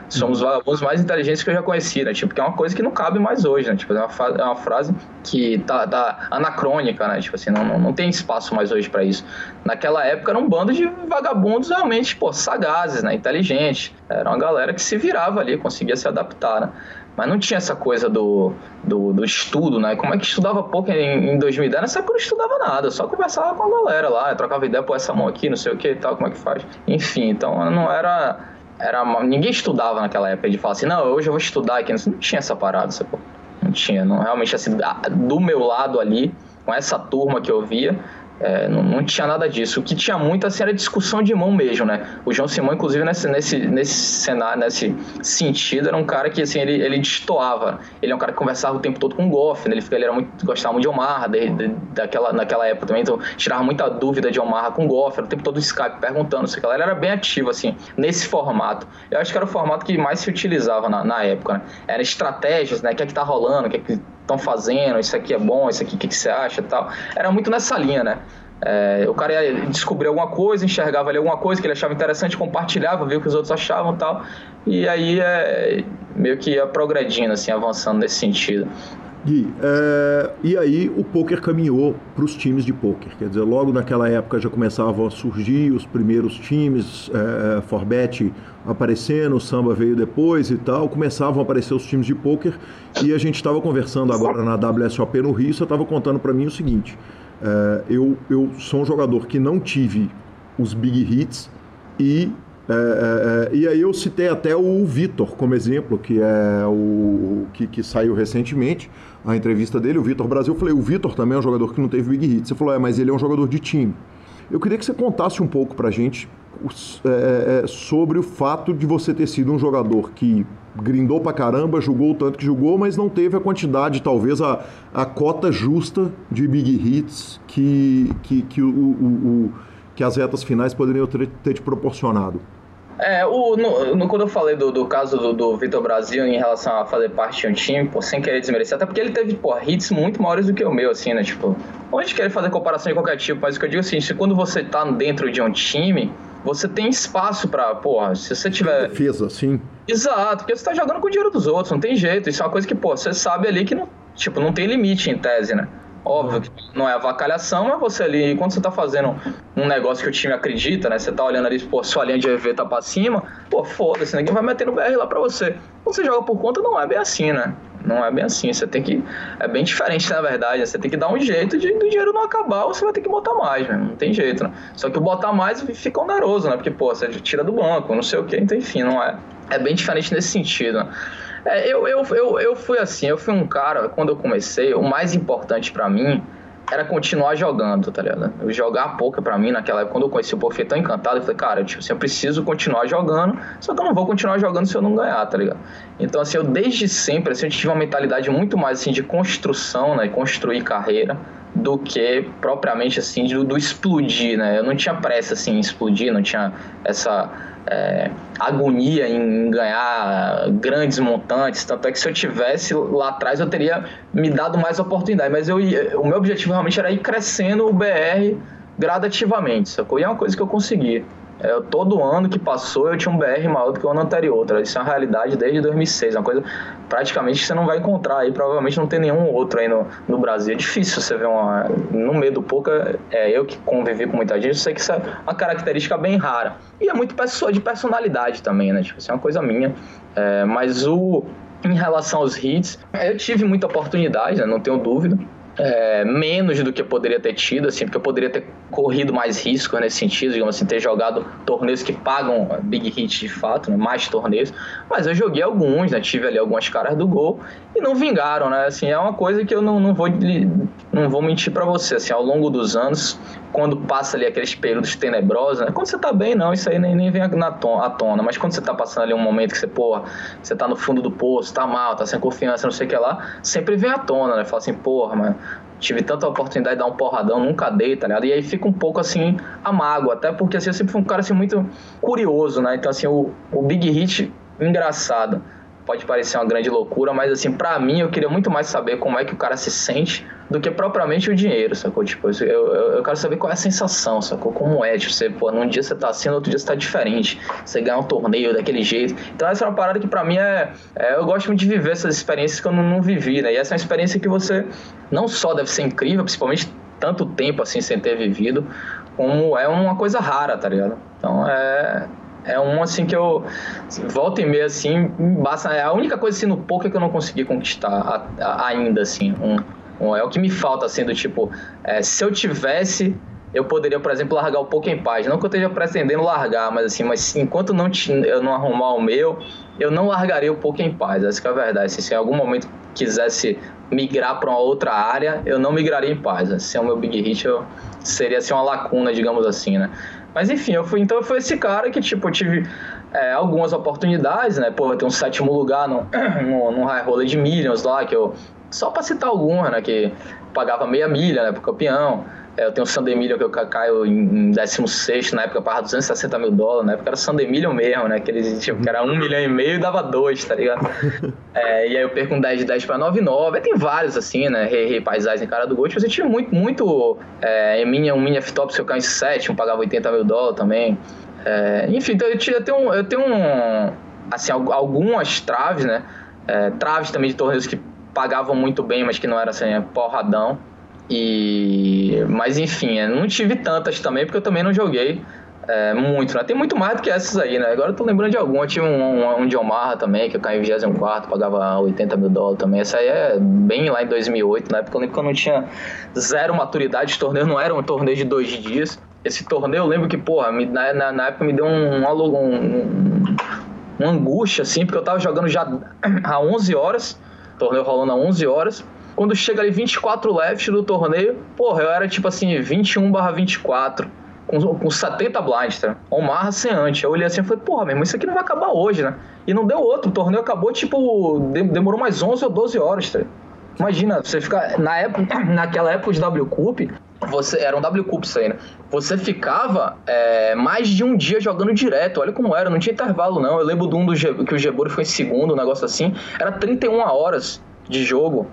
Somos uhum. vagabundos mais inteligentes que eu já conheci, né? Tipo, que é uma coisa que não cabe mais hoje, né? Tipo, é uma, é uma frase que tá, tá, anacrônica, né? Tipo assim, não, não, não tem espaço mais hoje para isso. Naquela época era um bando de vagabundos realmente, pô, sagazes, né? Inteligentes. Era uma galera que se virava ali, conseguia se adaptar, né? Mas não tinha essa coisa do, do, do, estudo, né? Como é que estudava pouco em, em 2010? Nessa época eu não estudava nada, só conversava com a galera lá, trocava ideia, pô, essa mão aqui, não sei o que e tal, como é que faz. Enfim, então não era. era ninguém estudava naquela época de falar assim, não, hoje eu vou estudar aqui. Não tinha essa parada, sacou? Não tinha, não, realmente assim, do meu lado ali, com essa turma que eu via, é, não, não, tinha nada disso. O que tinha muito assim, era discussão de mão mesmo, né? O João Simão, inclusive, nesse, nesse, nesse cenário, nesse sentido, era um cara que assim, ele, ele destoava. Ele é um cara que conversava o tempo todo com o Goff, né? ele, ele era muito, gostava muito de Omar, de, de, daquela, naquela época também, então tirava muita dúvida de Omar com o Goff, era o tempo todo no Skype perguntando, sei lá. Ele era bem ativo, assim, nesse formato. Eu acho que era o formato que mais se utilizava na, na época, né? Era estratégias, né? O que é que tá rolando, o que é que estão fazendo, isso aqui é bom, isso aqui, o que, que você acha e tal. Era muito nessa linha, né? É, o cara descobrir alguma coisa, enxergava ali alguma coisa que ele achava interessante, compartilhava, via o que os outros achavam e tal. E aí é, meio que ia progredindo, assim, avançando nesse sentido. Gui, é, e aí o poker caminhou para os times de poker. Quer dizer, logo naquela época já começavam a surgir os primeiros times, é, Forbet aparecendo, o samba veio depois e tal, começavam a aparecer os times de poker. E a gente estava conversando agora na WSOP no Rio, você estava contando para mim o seguinte, é, eu, eu sou um jogador que não tive os big hits e é, é, é, e aí eu citei até o Vitor como exemplo, que é o que, que saiu recentemente, a entrevista dele, o Vitor Brasil. Eu falei, o Vitor também é um jogador que não teve big hits. Você falou, é, mas ele é um jogador de time. Eu queria que você contasse um pouco pra gente é, é, sobre o fato de você ter sido um jogador que grindou pra caramba, jogou o tanto que jogou, mas não teve a quantidade, talvez a, a cota justa de big hits que, que, que, o, o, o que as retas finais poderiam ter, ter te proporcionado. É, o, no, no, quando eu falei do, do caso do, do Vitor Brasil em relação a fazer parte de um time, pô, sem querer desmerecer, até porque ele teve, pô, hits muito maiores do que o meu, assim, né? Tipo, onde quer fazer comparação de qualquer tipo, mas o que eu digo é assim, se quando você tá dentro de um time, você tem espaço pra, porra, se você tiver. Defesa, sim. Exato, porque você tá jogando com o dinheiro dos outros, não tem jeito. Isso é uma coisa que, pô, você sabe ali que não, tipo, não tem limite em tese, né? Óbvio que não é avacalhação, mas você ali, quando você tá fazendo um negócio que o time acredita, né? Você tá olhando ali, pô, sua linha de EV tá pra cima, pô, foda-se, ninguém vai meter no BR lá pra você. Quando você joga por conta, não é bem assim, né? Não é bem assim. Você tem que. É bem diferente, na verdade. Você tem que dar um jeito de do dinheiro não acabar você vai ter que botar mais, né? Não tem jeito, né? Só que o botar mais fica oneroso, né? Porque, pô, você tira do banco, não sei o quê. Então, enfim, não é. É bem diferente nesse sentido, né? É, eu, eu, eu, eu fui assim, eu fui um cara, quando eu comecei, o mais importante para mim era continuar jogando, tá ligado? Eu jogar pouco para mim naquela época, quando eu conheci o fiquei tão encantado, eu falei, cara, tipo, assim, eu preciso continuar jogando, só que eu não vou continuar jogando se eu não ganhar, tá ligado? Então, assim, eu desde sempre, assim, eu tive uma mentalidade muito mais, assim, de construção, né, construir carreira, do que propriamente, assim, do, do explodir, né? Eu não tinha pressa, assim, em explodir, não tinha essa é, agonia em ganhar grandes montantes. Tanto é que se eu tivesse lá atrás, eu teria me dado mais oportunidade. Mas eu, o meu objetivo realmente era ir crescendo o BR gradativamente, sacou? E é uma coisa que eu consegui. É, todo ano que passou eu tinha um BR maior do que o ano anterior. Tá? Isso é uma realidade desde 2006. É uma coisa praticamente que você não vai encontrar aí. Provavelmente não tem nenhum outro aí no, no Brasil. É difícil você ver uma. No meio do poker, é, eu que convivi com muita gente, eu sei que isso é uma característica bem rara. E é muito pessoa de personalidade também, né? Tipo, isso é uma coisa minha. É, mas o. Em relação aos hits, eu tive muita oportunidade, né? não tenho dúvida é, menos do que eu poderia ter tido, assim, porque eu poderia ter corrido mais risco nesse sentido, digamos assim, ter jogado torneios que pagam big hit de fato, né, mais torneios, mas eu joguei alguns, né, tive ali algumas caras do gol e não vingaram, né, assim, é uma coisa que eu não, não vou não vou mentir para você, assim, ao longo dos anos, quando passa ali aqueles períodos tenebrosos, né, quando você tá bem, não, isso aí nem, nem vem na à tona, mas quando você tá passando ali um momento que você, porra, você tá no fundo do poço, tá mal, tá sem confiança, não sei o que lá, sempre vem à tona, né, fala assim, porra, mano, tive tanta oportunidade de dar um porradão, nunca dei, tá ligado? E aí fica um pouco assim, a mágoa, até porque assim, eu sempre fui um cara assim muito curioso, né? Então assim, o, o Big Hit, engraçado, pode parecer uma grande loucura, mas assim, para mim eu queria muito mais saber como é que o cara se sente do que propriamente o dinheiro, sacou? Tipo, eu, eu, eu, quero saber qual é a sensação, sacou? Como é, tipo, você, pô, num dia você tá assim, no outro dia você tá diferente. Você ganha um torneio daquele jeito. Então essa é uma parada que pra mim é, é eu gosto muito de viver essas experiências que eu não, não vivi, né? E essa é uma experiência que você não só deve ser incrível, principalmente tanto tempo assim sem ter vivido, como é uma coisa rara, tá ligado? Então é é um assim que eu volta e meia assim, basta, é a única coisa assim no poker que eu não consegui conquistar a, a, ainda assim, um, um, é o que me falta assim do tipo, é, se eu tivesse eu poderia, por exemplo, largar o poker em paz. Não que eu esteja pretendendo largar, mas assim, mas enquanto não eu não arrumar o meu, eu não largaria o poker em paz. Essa é a verdade. Se, se em algum momento quisesse migrar para uma outra área, eu não migraria em paz. Se é o meu big hit, eu seria assim uma lacuna, digamos assim, né? Mas enfim, eu fui então eu fui esse cara que tipo eu tive é, algumas oportunidades, né? Pô, eu tenho um sétimo lugar no, (clears throat) no, no High Roller de Millions lá, que eu só para citar algumas, né? Que pagava meia milha, né? Pro campeão. É, eu tenho o Sandemillion que eu caio em 16, na época eu pagava 260 mil dólares, na época era Sandemillion mesmo, né? Aqueles, tipo, que era 1 milhão e meio e dava 2, tá ligado? (laughs) É, e aí eu perco um 10 de 10 pra 9,9. Aí tem vários, assim, né? Rei, rei, paisagem, cara do gol. Tipo, eu tinha muito, muito. É, em minha, um mini F-Top, se eu caio em 7, eu pagava 80 mil dólares também. É, enfim, então eu, tinha, eu tenho, eu tenho um, assim, algumas traves, né? É, traves também de torneios que pagavam muito bem, mas que não era assim, porradão. E, mas enfim, não tive tantas também, porque eu também não joguei é, muito, né? Tem muito mais do que essas aí, né? Agora eu tô lembrando de alguma. Eu tinha um, um, um de Omaha também, que eu caí em 24, pagava 80 mil dólares também. Essa aí é bem lá em 2008, na época eu lembro que eu não tinha zero maturidade. de torneio não era um torneio de dois dias. Esse torneio eu lembro que, porra, me, na, na, na, época me deu um, um, uma angústia, assim, porque eu tava jogando já (clears throat) há 11 horas, torneio rolando há 11 horas. Quando chega ali 24 left do torneio, porra, eu era tipo assim, 21 barra 24, com, com 70 blinds, tá? Omar Seante. Eu olhei assim e falei, porra, mesmo, isso aqui não vai acabar hoje, né? E não deu outro, o torneio acabou, tipo, demorou mais 11 ou 12 horas, tá? Imagina, você ficar. Na época, (clears throat) naquela época de W Cup, você. Era um W Cup isso aí, né? Você ficava é, mais de um dia jogando direto. Olha como era, não tinha intervalo, não. Eu lembro de um do que o Geboro foi em segundo, um negócio assim. Era 31 horas de jogo.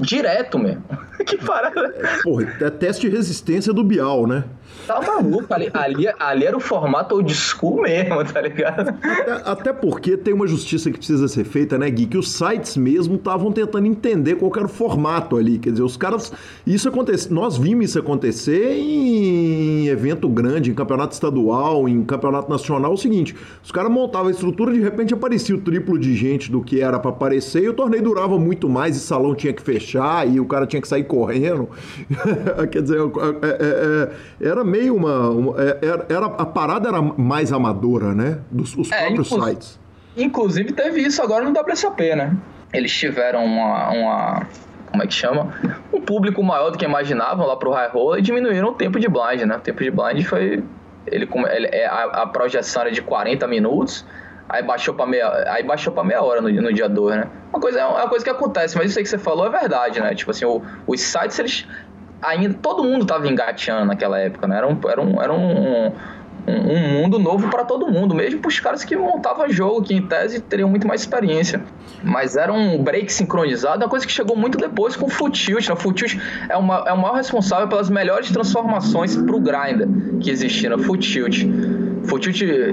Direto mesmo. (laughs) que parada. Porra, é teste de resistência do Bial, né? Tá maluco, ali, ali, ali, era o formato old school mesmo, tá ligado? Até, até, porque tem uma justiça que precisa ser feita, né, Gui? Que os sites mesmo estavam tentando entender qual era o formato ali. Quer dizer, os caras. Isso acontece. Nós vimos isso acontecer em evento grande, em campeonato estadual, em campeonato nacional. É o seguinte: os caras montavam a estrutura, de repente aparecia o triplo de gente do que era para aparecer, e o torneio durava muito mais, e salão tinha que fechar, e o cara tinha que sair correndo. (laughs) Quer dizer, é, é, é, era meio uma. uma é, era, era, a parada era mais amadora, né? Dos os é, próprios sites. Inclusive teve isso agora no WSOP, né? Eles tiveram uma, uma. Como é que chama? Um público maior do que imaginavam lá pro High Roll e diminuíram o tempo de blind, né? O tempo de blind foi. Ele, ele, é, a, a projeção era de 40 minutos aí baixou para meia, aí baixou para meia hora no, no dia 2, né? Uma coisa é uma coisa que acontece, mas isso aí que você falou é verdade, né? Tipo assim, o, os sites eles ainda todo mundo estava engateando naquela época, né? Era um, era um, era um, um, um mundo novo para todo mundo, mesmo para os caras que montavam jogo, que em tese teriam muito mais experiência. Mas era um break sincronizado, uma coisa que chegou muito depois com o Full Tilt. Né? Full Tilt é, uma, é o maior responsável pelas melhores transformações para o Grinder que existiam no Full Tilt. Full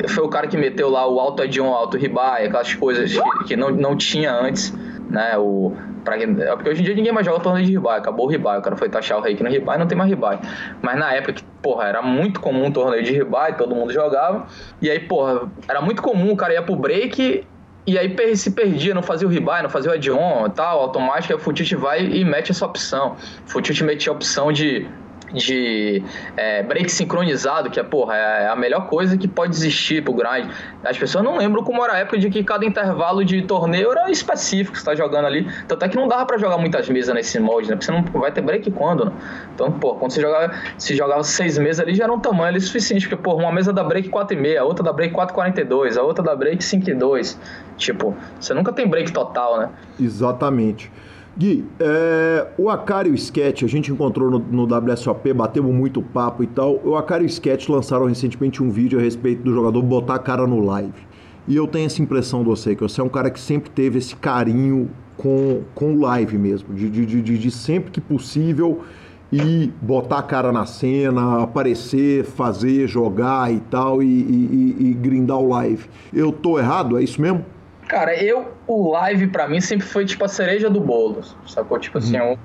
foi o cara que meteu lá o alto Adion, alto Ribai, aquelas coisas que, que não, não tinha antes né? O, pra, é porque hoje em dia ninguém mais joga torneio de ribai, acabou o ribai, o cara foi taxar o reiki no ribai não tem mais ribai. Mas na época porra, era muito comum torneio de ribai, todo mundo jogava, e aí, porra, era muito comum o cara ia pro break e aí se perdia, não fazia o ribai, não fazia o add-on e tal, automático, aí o Futit vai e mete essa opção. O Futit metia a opção de de é, break sincronizado, que é, porra, é a melhor coisa que pode existir pro grind. As pessoas não lembram como era a época de que cada intervalo de torneio era específico, você tá jogando ali. Tanto é que não dava para jogar muitas mesas nesse molde, né? Porque você não vai ter break quando, né? Então, pô, quando você jogava, se jogava seis mesas ali, já era um tamanho ali suficiente, porque, pô, uma mesa da break 4,5, a outra da break 4,42, a outra da break 5,2. Tipo, você nunca tem break total, né? Exatamente. Gui, é, o Acari e o Sketch, a gente encontrou no, no WSOP, batemos muito papo e tal. O Acari e o Sketch lançaram recentemente um vídeo a respeito do jogador botar a cara no live. E eu tenho essa impressão de você, que você é um cara que sempre teve esse carinho com, com live mesmo, de, de, de, de sempre que possível e botar a cara na cena, aparecer, fazer, jogar e tal, e, e, e, grindar o live. Eu tô errado? É isso mesmo? Cara, eu, o live para mim sempre foi tipo a cereja do bolo, sacou? Tipo assim, uhum.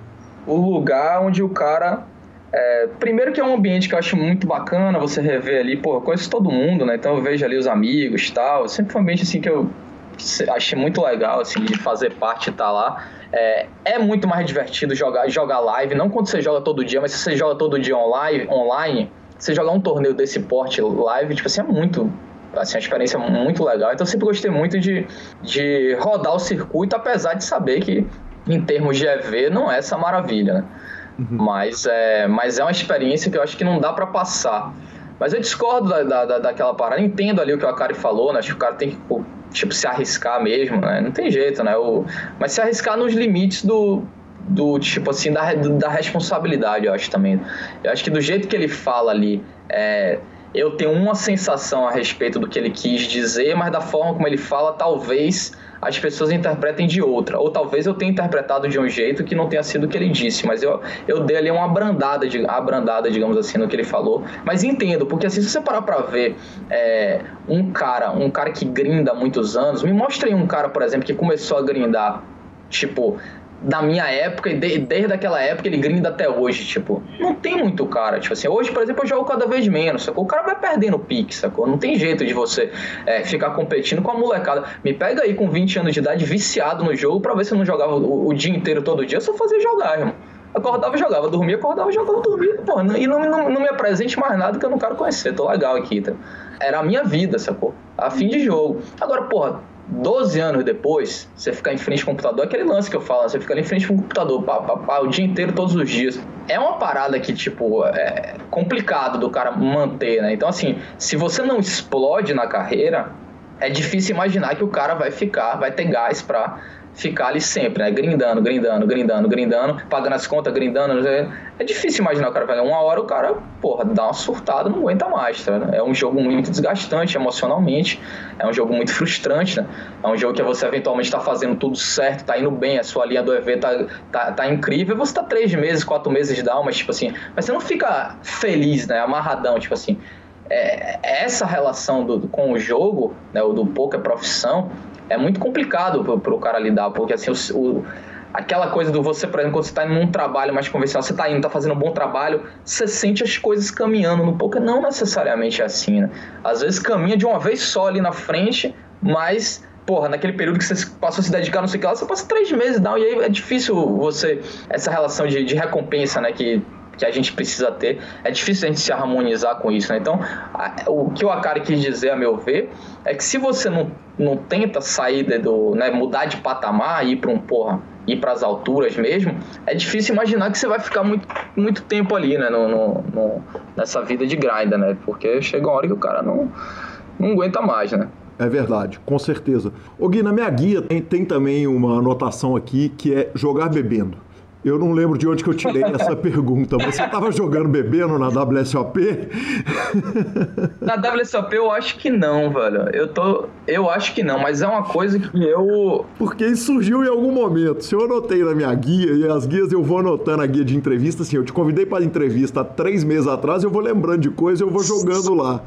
o, o lugar onde o cara é, primeiro que é um ambiente que eu acho muito bacana você rever ali, pô, eu conheço todo mundo, né? Então eu vejo ali os amigos e tal. Sempre foi um ambiente assim que eu achei muito legal, assim, de fazer parte e tá lá. É, é, muito mais divertido jogar, jogar live, não quando você joga todo dia, mas se você joga todo dia online, online você jogar um torneio desse porte live, tipo assim, é muito assim, uma experiência muito legal. Então eu sempre gostei muito de, de rodar o circuito, apesar de saber que em termos de EV não é essa maravilha, né? Uhum. Mas, é, mas é uma experiência que eu acho que não dá para passar. Mas eu discordo da, da, daquela parada, entendo ali o que o Akari falou, né? Acho que o cara tem que tipo, se arriscar mesmo, né? Não tem jeito, né? O, mas se arriscar nos limites do, do tipo assim, da, da responsabilidade, eu acho também. Eu acho que do jeito que ele fala ali, é, eu tenho uma sensação a respeito do que ele quis dizer, mas da forma como ele fala, talvez as pessoas interpretem de outra. Ou talvez eu tenha interpretado de um jeito que não tenha sido o que ele disse, mas eu, eu dei ali uma abrandada, de, abrandada, digamos assim, no que ele falou. Mas entendo, porque assim, se você parar pra ver é, um cara, um cara que grinda há muitos anos, me mostre um cara, por exemplo, que começou a grindar, tipo, da minha época e de, desde aquela época ele grinda até hoje, tipo, não tem muito cara, tipo assim, hoje, por exemplo, eu jogo cada vez menos, sacou? O cara vai perdendo pique, sacou? Não tem jeito de você é, ficar competindo com a molecada. Me pega aí com 20 anos de idade viciado no jogo pra ver se eu não jogava o, o dia inteiro, todo dia, eu só fazia jogar, irmão. Acordava, jogava, dormia, acordava, jogava, dormia, pô, e não, não, não me apresente mais nada que eu não quero conhecer, tô legal aqui, tá? Era a minha vida, sacou? A fim de jogo. Agora, porra, 12 anos depois, você ficar em frente ao computador, aquele lance que eu falo, você fica ali em frente ao computador pá, pá, pá, o dia inteiro, todos os dias. É uma parada que, tipo, é complicado do cara manter, né? Então, assim, se você não explode na carreira, é difícil imaginar que o cara vai ficar, vai ter gás pra ficar ali sempre, né? Grindando, grindando, grindando, grindando, pagando as contas, grindando. É difícil imaginar o cara fazer. Uma hora o cara, porra, dá uma surtada, não aguenta mais, tá? É um jogo muito desgastante emocionalmente, é um jogo muito frustrante, né? É um jogo que você eventualmente tá fazendo tudo certo, tá indo bem, a sua linha do EV tá, tá, tá incrível, você tá três meses, quatro meses de down, mas tipo assim, mas você não fica feliz, né? Amarradão, tipo assim. É, essa relação do, com o jogo, né, o do poker profissão, é muito complicado para o cara lidar, porque assim, o, o, aquela coisa do você, por exemplo, quando você está em um trabalho mais convencional, você está indo, está fazendo um bom trabalho, você sente as coisas caminhando no poker, não necessariamente é assim, né? Às vezes caminha de uma vez só ali na frente, mas porra, naquele período que você passou a se dedicar, não sei o que lá, você passa três meses, não, e aí é difícil você, essa relação de, de recompensa, né, que que a gente precisa ter. É difícil a gente se harmonizar com isso, né? Então, a, o que o Akari quis dizer, a meu ver, é que se você não, não tenta sair do, né, mudar de patamar, ir para um, porra, ir para as alturas mesmo, é difícil imaginar que você vai ficar muito, muito tempo ali, né, no, no, no nessa vida de grind, né? Porque chega uma hora que o cara não, não aguenta mais, né? É verdade, com certeza. Ô Gui, na minha guia tem, tem também uma anotação aqui que é jogar bebendo. Eu não lembro de onde que eu tirei (laughs) essa pergunta. Você estava jogando bebendo na WSOP? (laughs) Na WSOP eu acho que não, velho. Eu tô, eu acho que não, mas é uma coisa que eu porque isso surgiu em algum momento. Se eu anotei na minha guia e as guias eu vou anotando a guia de entrevista, assim, eu te convidei para entrevista há três meses atrás, eu vou lembrando de coisa, eu vou jogando lá.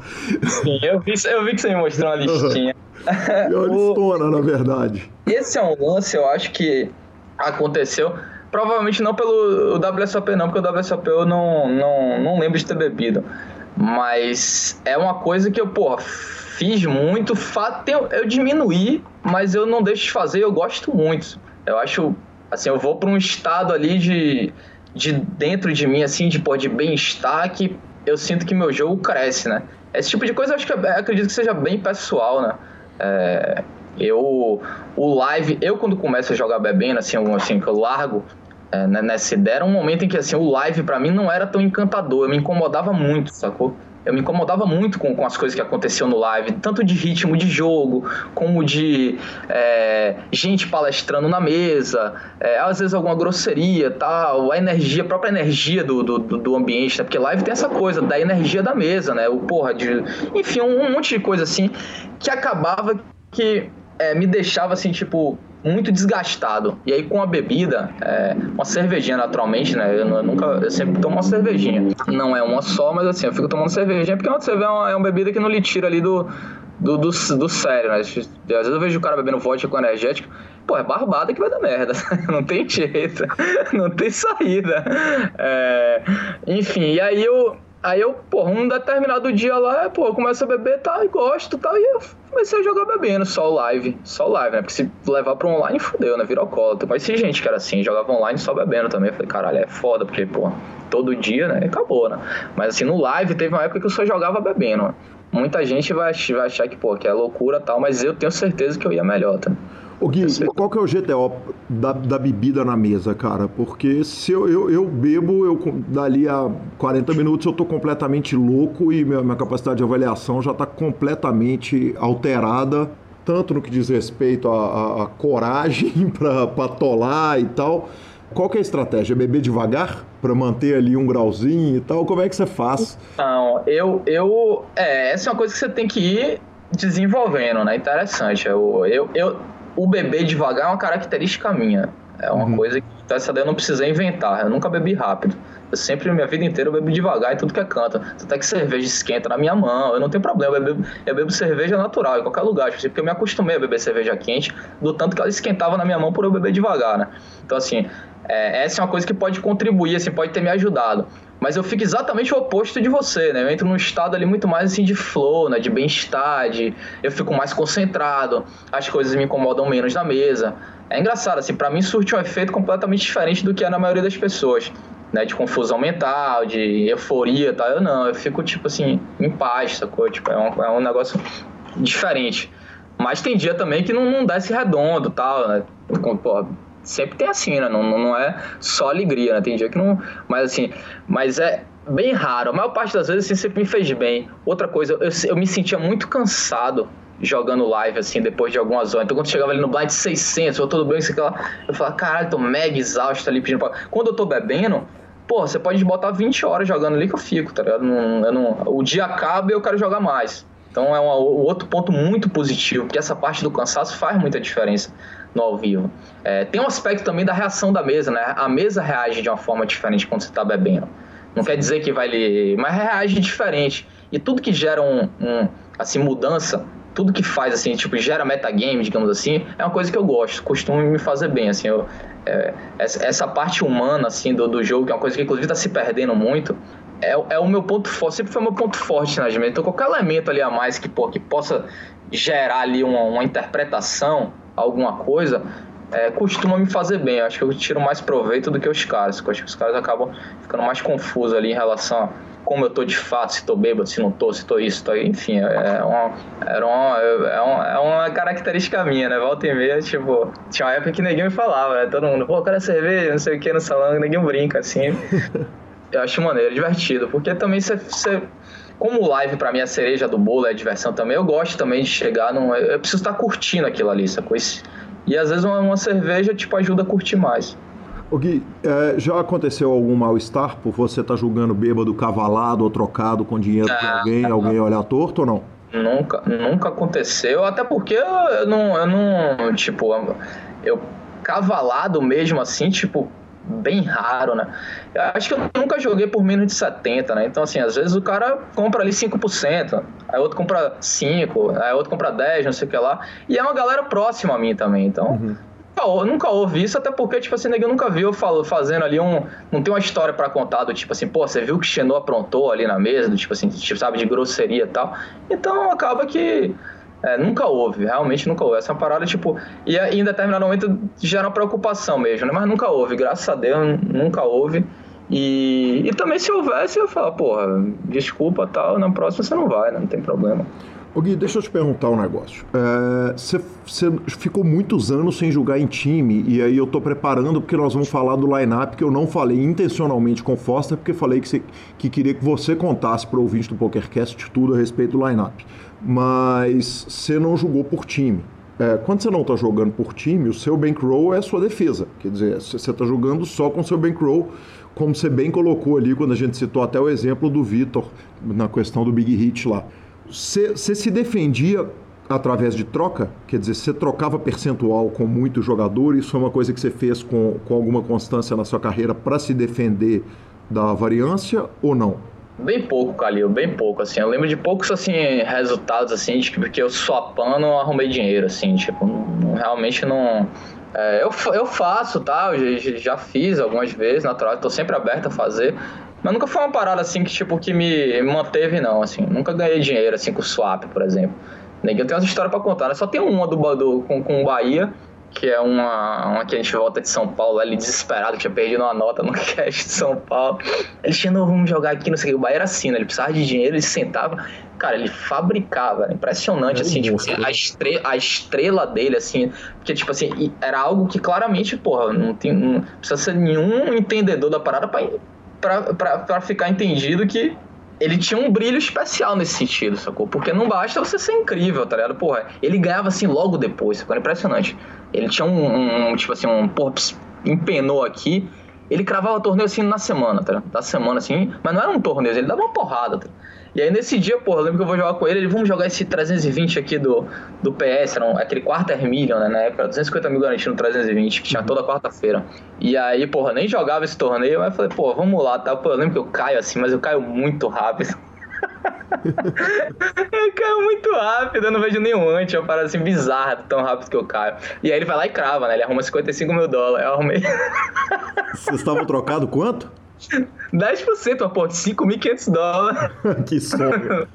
Sim, eu vi, eu vi que você me mostrou uma (laughs) listinha. É uma listona, na verdade. Esse é um lance, eu acho que aconteceu Provavelmente não pelo WSOP não, porque o WSOP eu não, não, não lembro de ter bebido. Mas é uma coisa que eu, pô, fiz muito, eu, eu diminuí, mas eu não deixo de fazer, eu gosto muito. Eu acho, assim, eu vou para um estado ali de, de dentro de mim, assim, de, de bem-estar que eu sinto que meu jogo cresce, né? Esse tipo de coisa eu acho que eu acredito que seja bem pessoal, né? É, eu, o live, eu quando começo a jogar bebendo, assim, assim, que eu largo, é, né, nessa ideia, era um momento em que assim, o live para mim não era tão encantador, eu me incomodava muito, sacou? Eu me incomodava muito com, com as coisas que aconteciam no live, tanto de ritmo de jogo, como de é, gente palestrando na mesa, é, às vezes alguma grosseria tal, a energia, a própria energia do, do, do, ambiente, né? Porque live tem essa coisa da energia da mesa, né? O porra de. Enfim, um, um monte de coisa assim que acabava que é, me deixava assim, tipo, muito desgastado. E aí com a bebida, é, uma cervejinha naturalmente, né? Eu, eu, nunca, eu sempre tomo uma cervejinha. Não é uma só, mas assim, eu fico tomando cervejinha porque uma cerveja é uma, é uma bebida que não lhe tira ali do, do, do, do sério, né? Às vezes eu vejo o cara bebendo vodka com energético, pô, é barbada que vai dar merda. (laughs) não tem jeito, (laughs) não tem saída. É, enfim, e aí eu, Aí eu, pô, um determinado dia lá, pô, eu começo a beber tá, e gosto tal, e eu comecei a jogar bebendo, só live, só live, né? Porque se levar pra online, fudeu, né? Virou cólera. Mas tinha gente que era assim, jogava online só bebendo também. Eu falei, caralho, é foda, porque, pô, todo dia, né? Acabou, né? Mas assim, no live teve uma época que eu só jogava bebendo. Muita gente vai, vai achar que, pô, que é loucura tal, mas eu tenho certeza que eu ia melhor, tá? Ô Gui, qual que é o GTO da, da bebida na mesa, cara? Porque se eu, eu, eu, bebo, eu dali a 40 minutos eu tô completamente louco e minha, minha capacidade de avaliação já tá completamente alterada, tanto no que diz respeito à, coragem (laughs) para tolar e tal. Qual que é a estratégia? Beber devagar para manter ali um grauzinho e tal? Como é que você faz? Não, eu, eu, é, essa é uma coisa que você tem que ir desenvolvendo, né? Interessante. Eu, eu, eu, o beber devagar é uma característica minha. É uma uhum. coisa que então, essa daí eu não precisei inventar. Eu nunca bebi rápido. Eu sempre, minha vida inteira, eu bebo devagar em tudo que é canto. Até que cerveja esquenta na minha mão. Eu não tenho problema. Eu bebo, eu bebo cerveja natural, em qualquer lugar. Tipo, porque eu me acostumei a beber cerveja quente, do tanto que ela esquentava na minha mão por eu beber devagar, né? Então, assim, é, essa é uma coisa que pode contribuir, assim, pode ter me ajudado. Mas eu fico exatamente o oposto de você, né? Eu entro num estado ali muito mais assim de flow, né? De bem-estar, de... eu fico mais concentrado, as coisas me incomodam menos na mesa. É engraçado, assim, para mim surte um efeito completamente diferente do que é na maioria das pessoas. Né, de confusão mental, de euforia tal. Eu não, eu fico, tipo assim, em paz, sacou? Tipo, é um, é um negócio diferente. Mas tem dia também que não, não desce redondo tal, né? Pô, sempre tem assim, né? Não, não é só alegria, né? Tem dia que não. Mas assim, mas é bem raro. A maior parte das vezes assim, sempre me fez bem. Outra coisa, eu, eu me sentia muito cansado jogando live, assim, depois de algumas horas. Então, quando chegava ali no blind 600, eu tudo bem, isso lá, eu falava, caralho, tô mega exausto ali pedindo pra... Quando eu tô bebendo, pô, você pode botar 20 horas jogando ali que eu fico, tá ligado? Não, não... O dia acaba e eu quero jogar mais. Então, é um outro ponto muito positivo, porque essa parte do cansaço faz muita diferença no ao vivo. É, tem um aspecto também da reação da mesa, né? A mesa reage de uma forma diferente quando você está bebendo. Não quer dizer que vai lhe... Mas reage diferente. E tudo que gera um, um, assim, mudança, tudo que faz, assim, tipo, gera metagame, digamos assim, é uma coisa que eu gosto, costuma me fazer bem, assim, eu, é, essa parte humana, assim, do, do jogo, que é uma coisa que, inclusive, está se perdendo muito, é, é o meu ponto forte, sempre foi o meu ponto forte nas mesas. Então, qualquer elemento ali a mais que, pô, que possa gerar ali uma, uma interpretação, alguma coisa, é, costuma me fazer bem. Eu acho que eu tiro mais proveito do que os caras. Eu acho que os caras acabam ficando mais confusos ali em relação a como eu tô de fato, se tô bêbado, se não tô, se tô isso, tô... enfim, é uma, era uma, é, uma, é uma característica minha, né? Volta e meia, tipo, tinha uma época que ninguém me falava, né? Todo mundo, pô, cara cerveja, não sei o que no salão, ninguém brinca, assim. (laughs) eu acho maneiro, divertido, porque também você como live para mim é a cereja do bolo, é diversão também, eu gosto também de chegar num. Eu preciso estar curtindo aquilo ali, sacou? E às vezes uma, uma cerveja tipo ajuda a curtir mais. O Gui, é, já aconteceu algum mal-estar por você estar tá julgando bêbado cavalado ou trocado com dinheiro de ah, alguém, alguém olhar torto ou não? Nunca, nunca aconteceu, até porque eu não, eu não, tipo, eu cavalado mesmo assim, tipo, bem raro, né? Eu acho que eu nunca joguei por menos de 70, né? Então, assim, às vezes o cara compra ali 5%, aí outro compra 5%, aí outro compra 10%, não sei o que lá. E é uma galera próxima a mim também, então... Uhum. Eu nunca ouvi isso, até porque, tipo assim, ninguém nunca viu eu fazendo ali um. Não tem uma história para contar do tipo assim, pô, você viu que Xenô aprontou ali na mesa, do tipo assim, tipo, sabe, de grosseria e tal. Então acaba que é, nunca houve, realmente nunca houve. Essa é parada, tipo, e em determinado momento gera uma preocupação mesmo, né? Mas nunca houve, graças a Deus, nunca houve. E, e também se houvesse, eu falar, porra, desculpa tal, na próxima você não vai, né? Não tem problema. Ô Gui, deixa eu te perguntar um negócio. Você é, ficou muitos anos sem jogar em time, e aí eu tô preparando porque nós vamos falar do line-up, que eu não falei intencionalmente com Foster, porque falei que, que queria que você contasse para o ouvinte do PokerCast tudo a respeito do line-up mas você não jogou por time. É, quando você não está jogando por time, o seu bankroll é a sua defesa. Quer dizer, você está jogando só com o seu bankroll, como você bem colocou ali quando a gente citou até o exemplo do Vitor na questão do Big Hit lá. Você, se defendia através de troca? Quer dizer, você trocava percentual com muito jogador, isso foi uma coisa que você fez com, com alguma constância na sua carreira para se defender da variância ou não? Bem pouco, Calil, bem pouco, assim. Eu lembro de poucos, assim, resultados, assim, de que eu swapando arrumei dinheiro, assim, tipo, não, realmente não... É, eu, eu faço, tá? Eu já, já fiz algumas vezes, natural, tô sempre aberto a fazer, mas nunca foi uma parada, assim, que, tipo, que me manteve, não, assim. Nunca ganhei dinheiro, assim, com swap, por exemplo. Eu tenho uma história para contar, né? Só tem uma do, do, com, com Bahia, que é uma, uma que a gente volta de São Paulo, ele desesperado, tinha perdido uma nota no (laughs) cash de São Paulo. Ele tinha, não, vamos jogar aqui, não sei o que. O Bahia era assim, né? Ele precisava de dinheiro, ele sentava. Cara, ele fabricava, impressionante, é assim, tipo, a, estre a estrela dele, assim, porque, tipo assim, era algo que claramente, porra, não, tem, não precisa ser nenhum entendedor da parada pra, pra, pra, pra ficar entendido que ele tinha um brilho especial nesse sentido, sacou? Porque não basta você ser incrível, tá ligado? Porra, ele ganhava assim logo depois, sacou? Era impressionante. Ele tinha um, um tipo assim, um, porra, empenou aqui, ele cravava torneio assim na semana, tá ligado? Da semana assim, mas não era um torneio, ele dava uma porrada, tá ligado? E aí nesse dia, porra, eu lembro que eu vou jogar com ele, ele, vamos jogar esse 320 aqui do, do PS, era um, aquele quarter million, né, na época, 250 mil garantido no 320, que tinha toda quarta-feira. E aí, porra, nem jogava esse torneio, mas eu falei, pô, vamos lá, tá? Pô, eu lembro que eu caio assim, mas eu caio muito rápido. (laughs) eu caio muito rápido, eu não vejo nenhum antes, é uma parada assim bizarra, tão rápido que eu caio. E aí ele vai lá e crava, né? Ele arruma 55 mil dólares. Eu arrumei. Vocês estavam trocado quanto? 10%, uma porra, 5.500 dólares. (laughs) que sonho.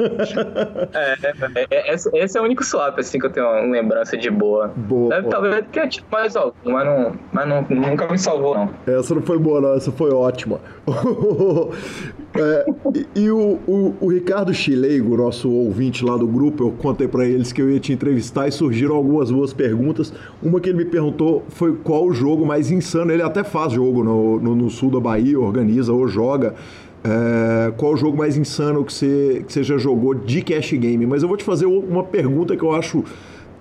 É, é, é, esse, esse, é o único swap, assim, que eu tenho uma lembrança de boa. Boa. Deve, talvez tenha tido mais algum, mas, não, mas não, nunca me salvou, não. Essa não foi boa, não, essa foi ótima. (laughs) é, e, e o, o, o, Ricardo Chileigo, nosso ouvinte lá do grupo, eu contei para eles que eu ia te entrevistar e surgiram algumas boas perguntas. Uma que ele me perguntou foi qual o jogo mais insano. Ele até faz jogo no, no, no sul da Bahia, organiza ou joga. É, qual o jogo mais insano que você, que você já jogou de cash game? Mas eu vou te fazer uma pergunta que eu acho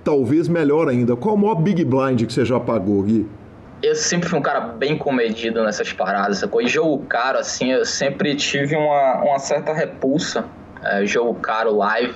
talvez melhor ainda. Qual o maior Big Blind que você já pagou, Gui? Eu sempre fui um cara bem comedido nessas paradas, sacou? E jogo caro, assim, eu sempre tive uma, uma certa repulsa, é, jogo caro live,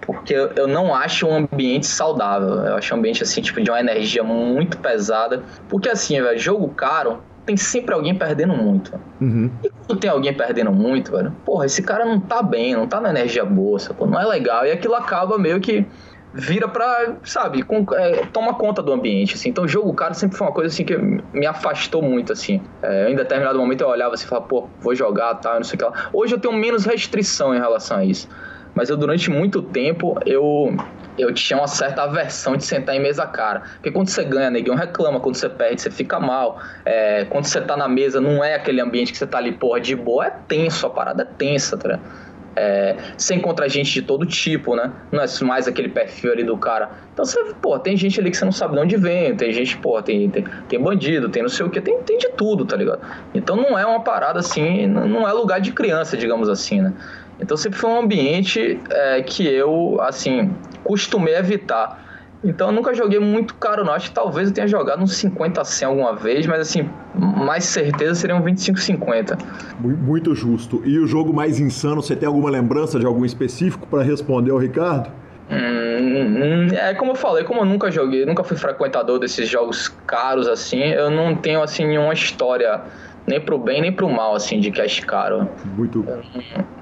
porque eu não acho um ambiente saudável. Eu acho um ambiente, assim, tipo, de uma energia muito pesada. Porque, assim, velho, jogo caro, tem sempre alguém perdendo muito. Uhum. E quando tem alguém perdendo muito, velho, porra, esse cara não tá bem, não tá na energia boa, sacou? Não é legal. E aquilo acaba meio que vira pra, sabe, com, é, toma conta do ambiente, assim. Então, jogo caro sempre foi uma coisa, assim, que me afastou muito, assim. É, em determinado momento eu olhava assim e falava, pô, vou jogar, tal, tá, não sei o que lá. Hoje eu tenho menos restrição em relação a isso. Mas eu, durante muito tempo, eu eu tinha uma certa aversão de sentar em mesa cara. Porque quando você ganha, neguinho reclama, quando você perde, você fica mal. É, quando você tá na mesa, não é aquele ambiente que você tá ali, porra, de boa, é tenso, a parada é tensa, tá é, você encontra gente de todo tipo, né? Não é mais aquele perfil ali do cara. Então você, pô, tem gente ali que você não sabe de onde vem, tem gente, pô, tem, tem, tem bandido, tem não sei o que, tem, tem de tudo, tá ligado? Então não é uma parada assim, não é lugar de criança, digamos assim, né? Então sempre foi um ambiente é, que eu, assim, costumei evitar. Então eu nunca joguei muito caro, não. Acho que talvez eu tenha jogado uns 50 100 alguma vez, mas assim, mais certeza seria um 25 50. Muito justo. E o jogo mais insano, você tem alguma lembrança de algum específico para responder ao Ricardo? Hum, é como eu falei, como eu nunca joguei, nunca fui frequentador desses jogos caros assim, eu não tenho assim nenhuma história nem pro bem nem pro mal, assim, de cash caro. Muito. Eu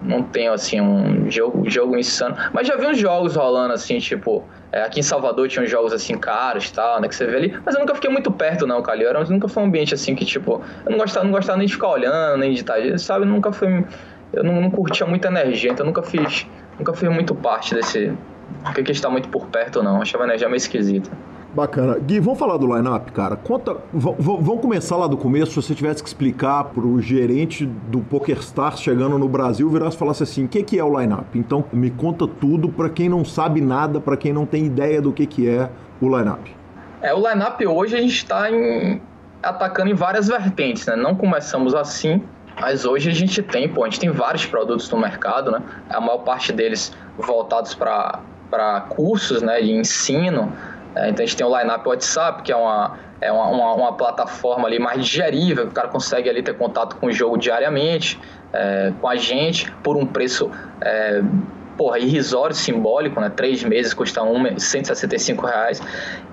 não, não tenho, assim, um jogo, jogo insano. Mas já vi uns jogos rolando, assim, tipo. É, aqui em Salvador tinha uns jogos, assim, caros e tal, né? Que você vê ali. Mas eu nunca fiquei muito perto, não, Calil. Era, nunca foi um ambiente, assim, que, tipo. Eu não gostava, não gostava nem de ficar olhando, nem de estar. Sabe? Nunca foi. Eu não, não curtia muita energia, então nunca fiz. Nunca fiz muito parte desse. Que está muito por perto, não. Achava a energia meio esquisita. Bacana. Gui, vamos falar do line-up, cara. Conta, vamos começar lá do começo. Se você tivesse que explicar para o gerente do PokerStars chegando no Brasil, virasse e falasse assim: o que, que é o line-up? Então, me conta tudo para quem não sabe nada, para quem não tem ideia do que, que é o line-up. É, o line-up hoje a gente está atacando em várias vertentes, né? Não começamos assim, mas hoje a gente tem, pô, a gente tem vários produtos no mercado, né? A maior parte deles voltados para cursos, né, de ensino. É, então a gente tem o Lineup WhatsApp, que é uma, é uma, uma, uma, plataforma ali mais digerível, que o cara consegue ali ter contato com o jogo diariamente, é, com a gente, por um preço é, porra, irrisório, simbólico, né? Três meses custa um, 165 reais.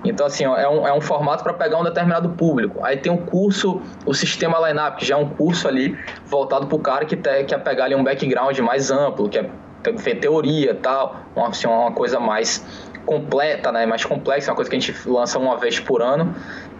Então, assim, ó, é, um, é um formato para pegar um determinado público. Aí tem o um curso, o sistema line-up, que já é um curso ali voltado para o cara que te, quer pegar ali um background mais amplo, que é teoria tal, uma, assim, uma coisa mais completa, né? Mais complexa, uma coisa que a gente lança uma vez por ano.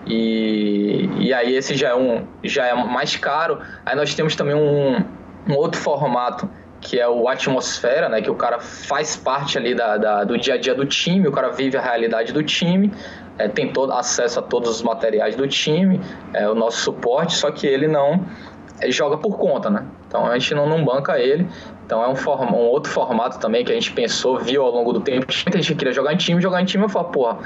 E, e aí esse já é, um, já é mais caro. Aí nós temos também um, um outro formato que é o atmosfera, né? Que o cara faz parte ali da, da, do dia a dia do time, o cara vive a realidade do time, é, tem todo acesso a todos os materiais do time, é o nosso suporte, só que ele não é, joga por conta, né? Então a gente não, não banca ele. Então é um, form, um outro formato também que a gente pensou, viu ao longo do tempo. Muita gente queria jogar em time, jogar em time, eu falo, porra,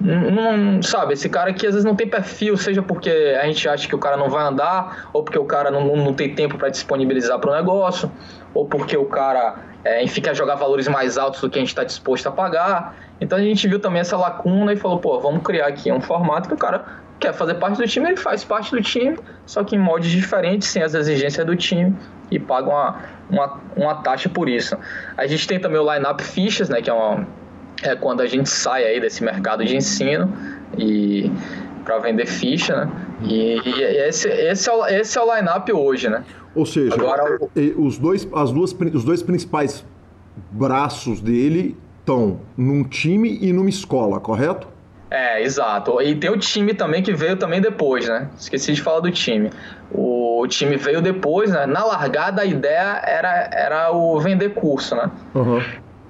não, sabe, esse cara aqui às vezes não tem perfil, seja porque a gente acha que o cara não vai andar, ou porque o cara não, não, tem tempo para disponibilizar para o negócio, ou porque o cara é, enfim, jogar valores mais altos do que a gente está disposto a pagar. Então a gente viu também essa lacuna e falou, pô, vamos criar aqui um formato que o cara quer fazer parte do time, ele faz parte do time, só que em modos diferentes, sem as exigências do time, e paga uma, uma, uma taxa por isso. A gente tem também o line-up fichas, né, que é, uma, é quando a gente sai aí desse mercado de ensino e para vender ficha, né? E, e, esse, esse, é o, esse é o line-up hoje, né? Ou seja, Agora, os, dois, as duas, os dois principais braços dele estão num time e numa escola, correto? É, exato. E tem o time também que veio também depois, né? Esqueci de falar do time. O time veio depois, né? Na largada a ideia era, era o vender curso, né? Uhum.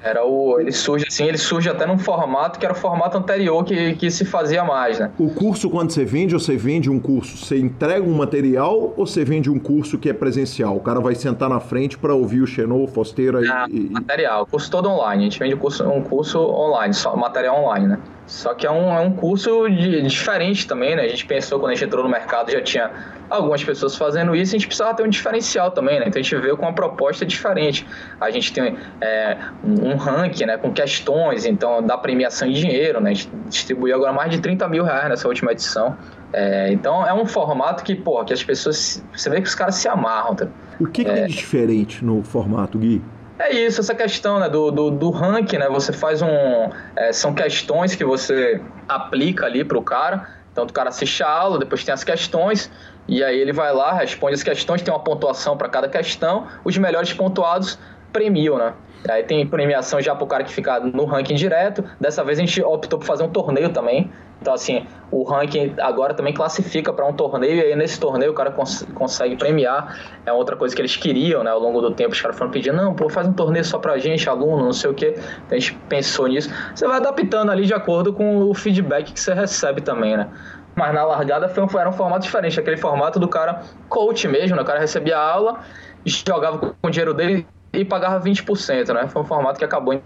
Era o, ele surge assim, ele surge até num formato que era o formato anterior que, que se fazia mais, né? O curso quando você vende, você vende um curso, você entrega um material ou você vende um curso que é presencial? O cara vai sentar na frente para ouvir o Xenon, Fosteira e, e, material, curso todo online. A gente vende curso, um curso online, só material online, né? Só que é um, é um curso de, diferente também, né? A gente pensou quando a gente entrou no mercado já tinha algumas pessoas fazendo isso, a gente precisava ter um diferencial também, né? Então a gente veio com uma proposta diferente. A gente tem é, um ranking, né? Com questões, então dá premiação em dinheiro, né? A gente distribuiu agora mais de 30 mil reais nessa última edição. É, então é um formato que, pô, que as pessoas. Você vê que os caras se amarram. Tá? O que, que é, tem de diferente no formato, Gui? É isso, essa questão né, do, do, do ranking, né? Você faz um. É, são questões que você aplica ali para o cara. Então o cara assiste a aula, depois tem as questões, e aí ele vai lá, responde as questões, tem uma pontuação para cada questão. Os melhores pontuados premiam, né? Aí tem premiação já para o cara que fica no ranking direto. Dessa vez a gente optou por fazer um torneio também. Então, assim, o ranking agora também classifica para um torneio. E aí nesse torneio o cara cons consegue premiar. É outra coisa que eles queriam, né? Ao longo do tempo, os caras foram pedindo: não, pô, faz um torneio só pra gente, aluno, não sei o quê. Então a gente pensou nisso. Você vai adaptando ali de acordo com o feedback que você recebe também, né? Mas na largada foi um, era um formato diferente, aquele formato do cara coach mesmo, né? O cara recebia a aula, jogava com o dinheiro dele e pagava 20%, né? Foi um formato que acabou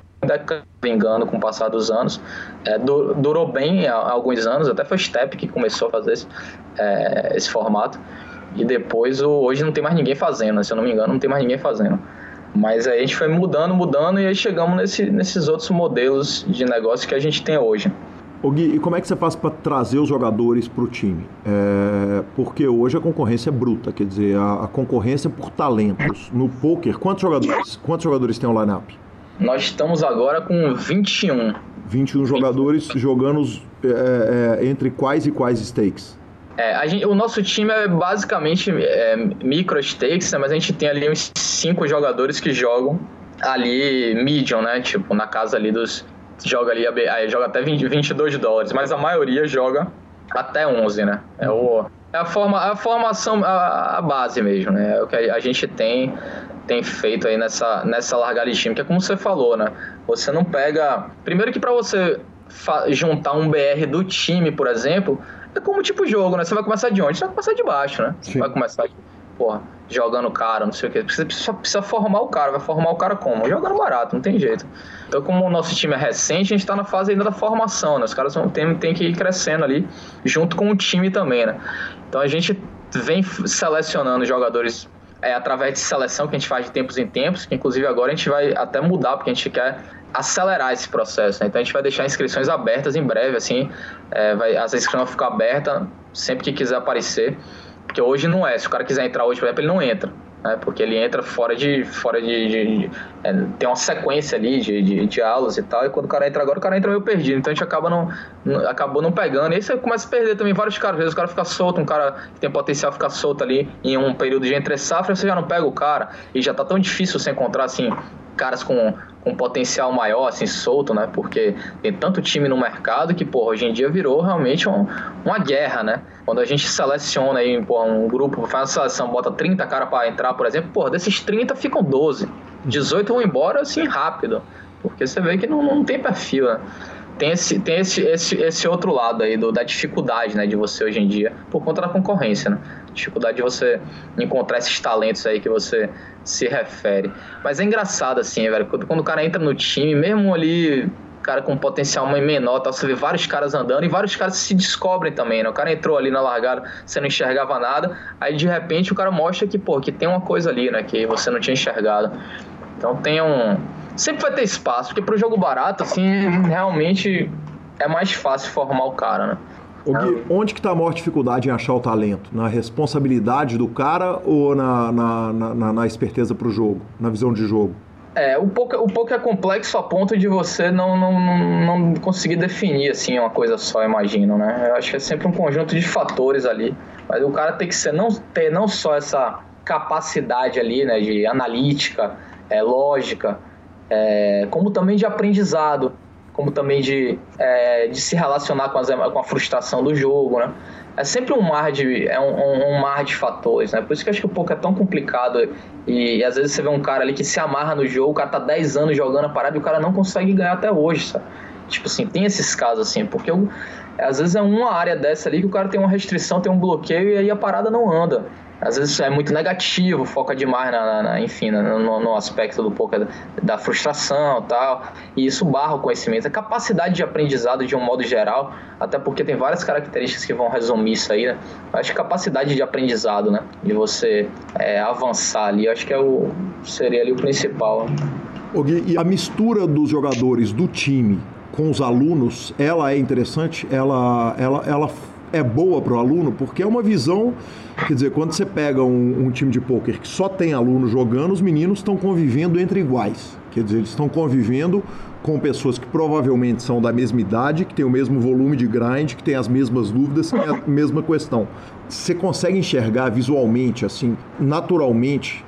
vingando com o passar dos anos. É, durou bem há alguns anos, até foi Step que começou a fazer esse, é, esse formato. E depois, hoje não tem mais ninguém fazendo, né? se eu não me engano, não tem mais ninguém fazendo. Mas aí a gente foi mudando, mudando e aí chegamos nesse, nesses outros modelos de negócio que a gente tem hoje. Ô Gui, e como é que você faz para trazer os jogadores para o time? É, porque hoje a concorrência é bruta, quer dizer, a, a, concorrência por talentos. No poker, quantos jogadores, quantos jogadores tem o lineup? Nós estamos agora com 21. 21 jogadores jogando é, é, entre quais e quais stakes? É, gente, o nosso time é basicamente é, micro stakes, né, mas a gente tem ali uns 5 jogadores que jogam ali medium, né? Tipo, na casa ali dos joga ali, aí joga até 20, 22 dólares, mas a maioria joga até 11, né? É, o, é a, forma, a formação, a, a base mesmo, né? É o que a gente tem, tem feito aí nessa, nessa largada de time, que é como você falou, né? Você não pega... Primeiro que para você juntar um BR do time, por exemplo, é como tipo jogo, né? Você vai começar de onde? Você vai começar de baixo, né? Sim. Vai começar de porra, jogando cara, não sei o que. Você precisa, precisa, formar o cara, vai formar o cara como? Jogando barato, não tem jeito. Então, como o nosso time é recente, a gente está na fase ainda da formação, né? Os caras vão, tem, tem que ir crescendo ali, junto com o time também, né? Então a gente vem selecionando jogadores é, através de seleção que a gente faz de tempos em tempos, que inclusive agora a gente vai até mudar, porque a gente quer acelerar esse processo. Né? Então a gente vai deixar inscrições abertas em breve, assim, é, vai, as inscrições vão ficar abertas sempre que quiser aparecer. Porque hoje não é. Se o cara quiser entrar hoje, por exemplo, ele não entra. né? Porque ele entra fora de. fora de. de, de é, tem uma sequência ali de, de, de, aulas e tal, e quando o cara entra agora, o cara entra meio perdido. Então a gente acaba não, acabou não pegando. E aí você começa a perder também vários caras. Às vezes o cara fica solto, um cara que tem potencial ficar solto ali em um período de entre safra, você já não pega o cara. E já tá tão difícil você encontrar assim caras com, com potencial maior, assim, solto, né? Porque tem tanto time no mercado que, pô, hoje em dia virou realmente um, uma guerra, né? Quando a gente seleciona aí, pô, um grupo, faz uma seleção, bota 30 caras para entrar, por exemplo, pô, desses 30 ficam 12. 18 vão embora, assim, rápido. Porque você vê que não, não tem perfil, né? Tem esse, tem esse, esse, esse outro lado aí do, da dificuldade né, de você hoje em dia, por conta da concorrência, né? Dificuldade de você encontrar esses talentos aí que você se refere. Mas é engraçado, assim, velho, quando, quando o cara entra no time, mesmo ali, cara com potencial menor, tá, você vê vários caras andando e vários caras se descobrem também, né? O cara entrou ali na largada, você não enxergava nada, aí de repente o cara mostra que, pô, que tem uma coisa ali, né, que você não tinha enxergado. Então tem um sempre vai ter espaço, porque pro jogo barato, assim, realmente é mais fácil formar o cara, né? O Gui, onde que tá a maior dificuldade em achar o talento? Na responsabilidade do cara ou na, na, na, na esperteza pro jogo, na visão de jogo? É, o pouco, o pouco é complexo a ponto de você não, não, não conseguir definir assim uma coisa só, imagino, né? Eu acho que é sempre um conjunto de fatores ali. Mas o cara tem que ser, não, ter não só essa capacidade ali, né, de analítica, é, lógica, é, como também de aprendizado, como também de, é, de se relacionar com, as, com a frustração do jogo, né? É sempre um mar de, é um, um, mar de fatores, né? Por isso que eu acho que o pouco é tão complicado e, e, às vezes você vê um cara ali que se amarra no jogo, o cara tá 10 anos jogando a parada e o cara não consegue ganhar até hoje, sabe? Tipo assim, tem esses casos assim, porque eu, às vezes é uma área dessa ali que o cara tem uma restrição, tem um bloqueio e aí a parada não anda às vezes é muito negativo, foca demais na, na enfim, no, no, aspecto do pouco da frustração tal, e isso barra o conhecimento, a capacidade de aprendizado de um modo geral, até porque tem várias características que vão resumir isso aí, né? Acho que capacidade de aprendizado, né? De você é, avançar ali, acho que é o, seria ali o principal. E a mistura dos jogadores do time com os alunos, ela é interessante, ela, ela, ela é boa para o aluno, porque é uma visão Quer dizer, quando você pega um, um time de pôquer que só tem aluno jogando, os meninos estão convivendo entre iguais. Quer dizer, eles estão convivendo com pessoas que provavelmente são da mesma idade, que têm o mesmo volume de grind, que têm as mesmas dúvidas, que têm a mesma questão. Você consegue enxergar visualmente, assim, naturalmente,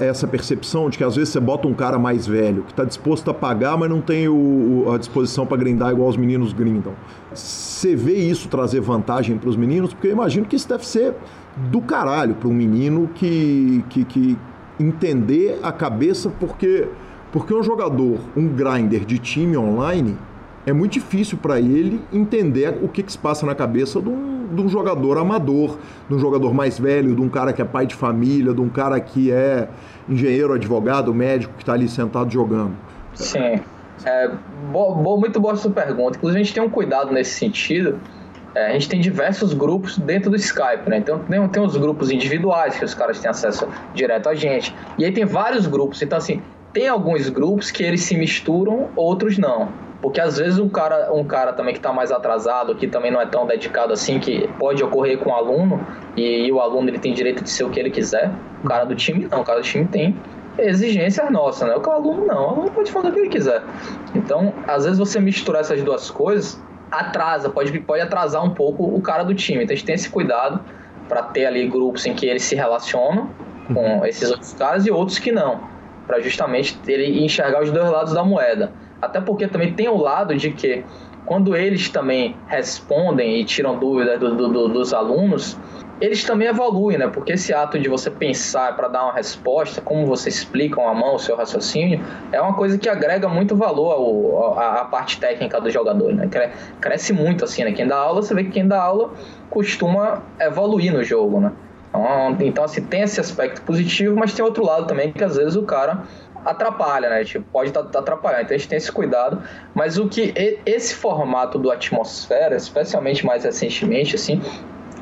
essa percepção de que às vezes você bota um cara mais velho, que está disposto a pagar, mas não tem o, a disposição para grindar igual os meninos grindam. Você vê isso trazer vantagem para os meninos? Porque eu imagino que isso deve ser do caralho para um menino que, que, que entender a cabeça, porque, porque um jogador, um grinder de time online, é muito difícil para ele entender o que, que, se passa na cabeça de um, de um, jogador amador, de um jogador mais velho, de um cara que é pai de família, de um cara que é engenheiro, advogado, médico, que está ali sentado jogando. Sim. É, bo, bo, muito boa sua pergunta. Inclusive, a gente tem um cuidado nesse sentido, é, a gente tem diversos grupos dentro do Skype, né? Então tem, tem os grupos individuais que os caras têm acesso direto a gente. E aí tem vários grupos. Então, assim, tem alguns grupos que eles se misturam, outros não. Porque às vezes um cara, um cara também que está mais atrasado, que também não é tão dedicado assim, que pode ocorrer com o aluno, e, e, o aluno ele tem direito de ser o que ele quiser. O cara do time não, o cara do time tem exigências nossas, né? O aluno não, o aluno pode fazer o que ele quiser. Então, às vezes você misturar essas duas coisas, atrasa, pode, pode atrasar um pouco o cara do time. Então a gente tem esse cuidado para ter ali grupos em que eles se relacionam com uhum. esses outros caras e outros que não, para justamente ele enxergar os dois lados da moeda. Até porque também tem o lado de que quando eles também respondem e tiram dúvidas do, do, dos alunos, eles também evoluem, né? Porque esse ato de você pensar para dar uma resposta, como você explica a mão, o seu raciocínio, é uma coisa que agrega muito valor ao, à, parte técnica do jogador, né? Cresce muito assim, né? Quem dá aula, você vê que quem dá aula costuma evoluir no jogo, né? Então, então assim, tem esse aspecto positivo, mas tem outro lado também que às vezes o cara atrapalha, né? Tipo, pode atrapalhar. Então a gente tem esse cuidado. Mas o que esse formato do atmosfera, especialmente mais recentemente, assim,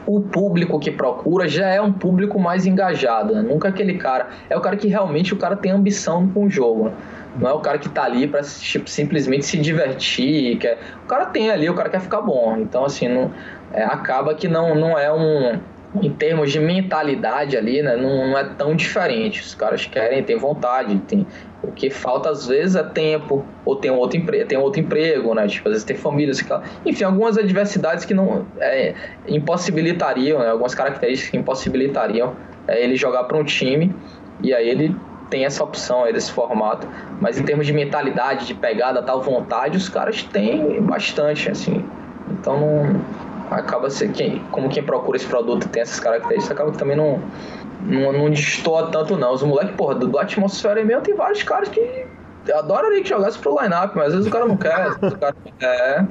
o público que procura já é um público mais engajado, né? Nunca aquele cara. É o cara que realmente o cara tem ambição com o jogo. Né? Não é o cara que tá ali para tipo, simplesmente se divertir. Quer... O cara tem ali, o cara quer ficar bom. Então, assim, não, é, acaba que não, não é um, em termos de mentalidade ali, né, não, não, é tão diferente. Os caras querem, têm vontade, tem, o que falta às vezes é tempo, ou tem outro emprego, tem outro emprego, né? Tipo, às vezes tem famílias, enfim, algumas adversidades que não é, impossibilitariam, né? algumas características que impossibilitariam é, ele jogar para um time, e aí ele tem essa opção aí desse formato. Mas em termos de mentalidade, de pegada, tal vontade, os caras têm bastante, assim. Então não acaba ser quem, como quem procura esse produto tem essas características, acaba que também não, não, não destoa tanto não. Os moleques, porra, do, do atmosfera mesmo tem vários caras que adoraria que jogasse pro line-up, mas às vezes o cara não quer. o cara não quer.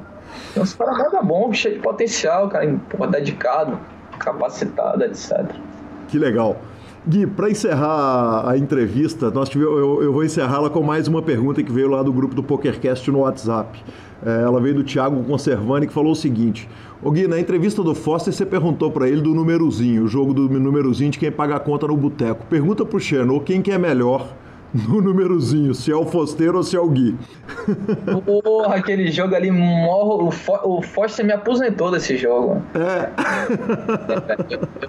Então os caras mega bom, cheio de potencial, cara, porra, dedicado, capacitado, etc. Que legal. Gui, para encerrar a entrevista, nós tive, eu, eu vou encerrá-la com mais uma pergunta que veio lá do grupo do PokerCast no WhatsApp. É, ela veio do Thiago Conservani, que falou o seguinte: Ô Gui, na entrevista do Foster, você perguntou para ele do númerozinho, o jogo do númerozinho de quem paga a conta no boteco. Pergunta pro Xenô quem que é melhor no númerozinho, se é o Fosteiro ou se é o Gui. Porra, aquele jogo ali morro. O, Fo o Foster me aposentou desse jogo. É.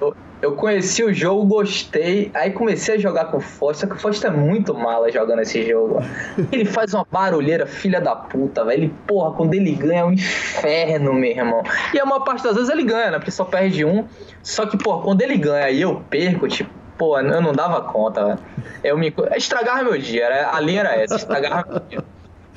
Eu, eu, conheci o jogo, gostei, aí comecei a jogar com o Foster, que o Foster é muito mala jogando esse jogo. Ele faz uma barulheira, filha da puta, velho. Ele, porra, quando ele ganha é um inferno, meu irmão. E a maior parte das vezes ele ganha, né? Porque só perde um. Só que, porra, quando ele ganha e eu perco, tipo Pô, eu não dava conta. Eu me. Estragava meu dia, era... a linha era essa, estragava meu dia.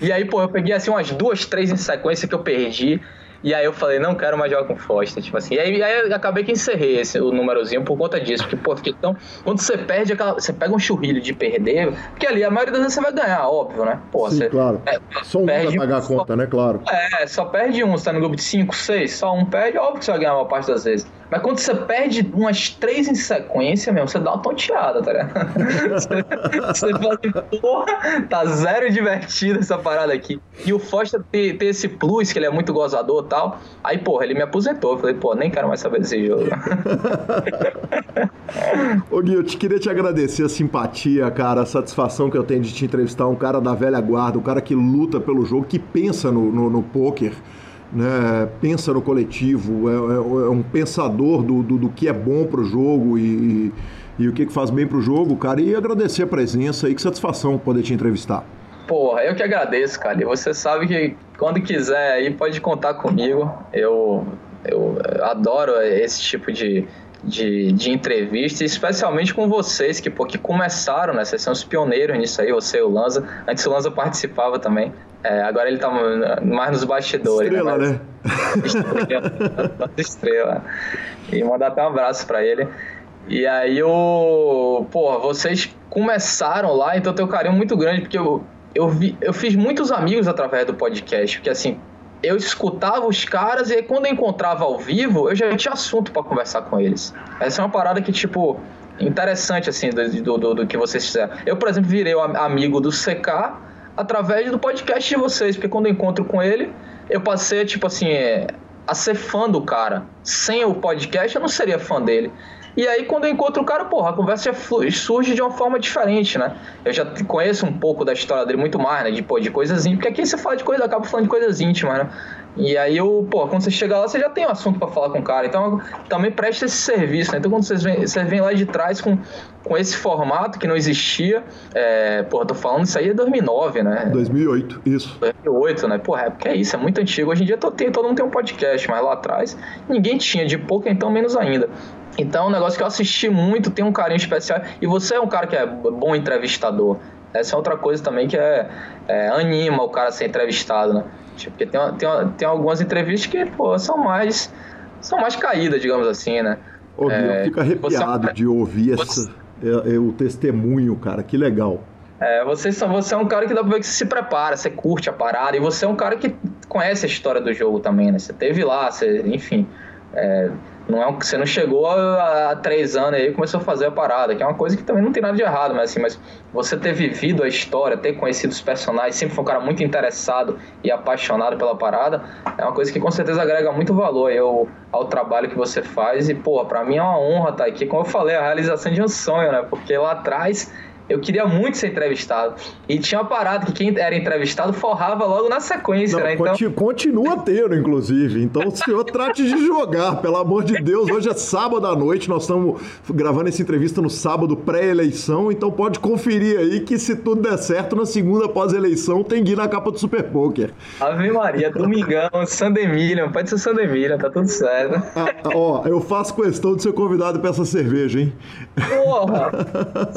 E aí, pô, eu peguei assim umas duas, três em sequência que eu perdi. E aí eu falei, não quero mais jogar com Foster, tipo assim. E aí, aí eu acabei que encerrei esse, o númerozinho por conta disso. Porque, pô, fiquei tão. Quando você perde aquela. Você pega um churrilho de perder, porque ali a maioria das vezes você vai ganhar, óbvio, né? Pô, Sim, você. Claro. É, só um vai pagar um, a conta, só, né? Claro. É, só perde um, você tá no grupo de 5, 6, só um perde, óbvio que você vai ganhar uma parte das vezes. Mas quando você perde umas três em sequência, mesmo, você dá uma tonteada, tá ligado? (laughs) você, fala assim, porra, tá zero divertido essa parada aqui. E o Foster tem, tem esse plus, que ele é muito gozador e tal. Aí, porra, ele me aposentou. Eu falei, pô, nem quero mais saber desse jogo. (laughs) Ô Gui, eu te queria te agradecer a simpatia, cara, a satisfação que eu tenho de te entrevistar. Um cara da velha guarda, um cara que luta pelo jogo, que pensa no, no, no poker né, pensa no coletivo, é, é, é um pensador do, do, do, que é bom para o jogo e, e, o que, faz bem para o jogo, cara. E agradecer a presença e que satisfação poder te entrevistar. Porra, eu que agradeço, cara. E você sabe que quando quiser aí pode contar comigo. Eu, eu adoro esse tipo de, de, de entrevista, especialmente com vocês que, pô, que começaram, né? Vocês são os pioneiros nisso aí, você e o Lanza. Antes o Lanza participava também. É, agora ele tá mais nos bastidores. Estrela, né? né? Estrela. (laughs) estrela. E mandar até um abraço para ele. E aí o. Porra, vocês começaram lá, então eu tenho um carinho muito grande, porque eu, eu, vi, eu fiz muitos amigos através do podcast, porque assim, eu escutava os caras e aí, quando eu encontrava ao vivo, eu já tinha assunto para conversar com eles. Essa é uma parada que, tipo, interessante, assim, do, do, do que vocês fizeram. Eu, por exemplo, virei amigo do CK através do podcast de vocês, porque quando eu encontro com ele, eu passei, tipo assim, é, a ser fã do cara. Sem o podcast, eu não seria fã dele. E aí, quando eu encontro o cara, porra, a conversa surge de uma forma diferente, né? Eu já conheço um pouco da história dele muito mais, né? De, pô, de coisas íntimas. Porque aqui você fala de coisa, acaba falando de coisas íntimas, né? E aí, eu, pô, quando você chega lá, você já tem um assunto para falar com o cara. Então, também presta esse serviço, né? Então, quando vocês vêm, vocês vêm lá de trás com, com esse formato que não existia, é, pô, tô falando isso aí é 2009, né? 2008, isso. 2008, né? Porra, é porque é isso, é muito antigo. Hoje em dia todo, todo mundo tem um podcast, mas lá atrás ninguém tinha, de pouco então menos ainda. Então, é um negócio que eu assisti muito, tem um carinho especial. E você é um cara que é bom entrevistador. Essa é outra coisa também que é, é anima o cara a ser entrevistado, né? Tipo, porque tem, tem, tem algumas entrevistas que, pô, são mais, são mais caídas, digamos assim, né? Ô, é, eu fico arrepiado é de ouvir você, essa, é, é, o testemunho, cara, que legal. É, você, você é um cara que dá pra ver que você se prepara, você curte a parada, e você é um cara que conhece a história do jogo também, né? Você teve lá, você, enfim. É, não é um, você não chegou há, três anos aí e começou a fazer a parada, que é uma coisa que também não tem nada de errado, mas assim, mas você ter vivido a história, ter conhecido os personagens, sempre foi um cara muito interessado e apaixonado pela parada, é uma coisa que com certeza agrega muito valor aí ao, ao trabalho que você faz. E, pô, pra mim é uma honra estar aqui. Como eu falei, a realização de um sonho, né? Porque lá atrás eu queria muito ser entrevistado. E tinha uma parada que quem era entrevistado forrava logo na sequência, Não, né? Então, conti- Continua tendo, inclusive. Então o senhor trate de jogar, pelo amor de Deus. Hoje é sábado à noite, nós estamos gravando essa entrevista no sábado pré-eleição, então pode conferir aí que se tudo der certo, na segunda pós-eleição tem Gui na capa do Super Poker. Ave Maria, Domingão, Sandemilian, pode ser Sandemilian, tá tudo certo. Ah, ah, ó, eu faço questão de ser convidado para essa cerveja, hein? Porra!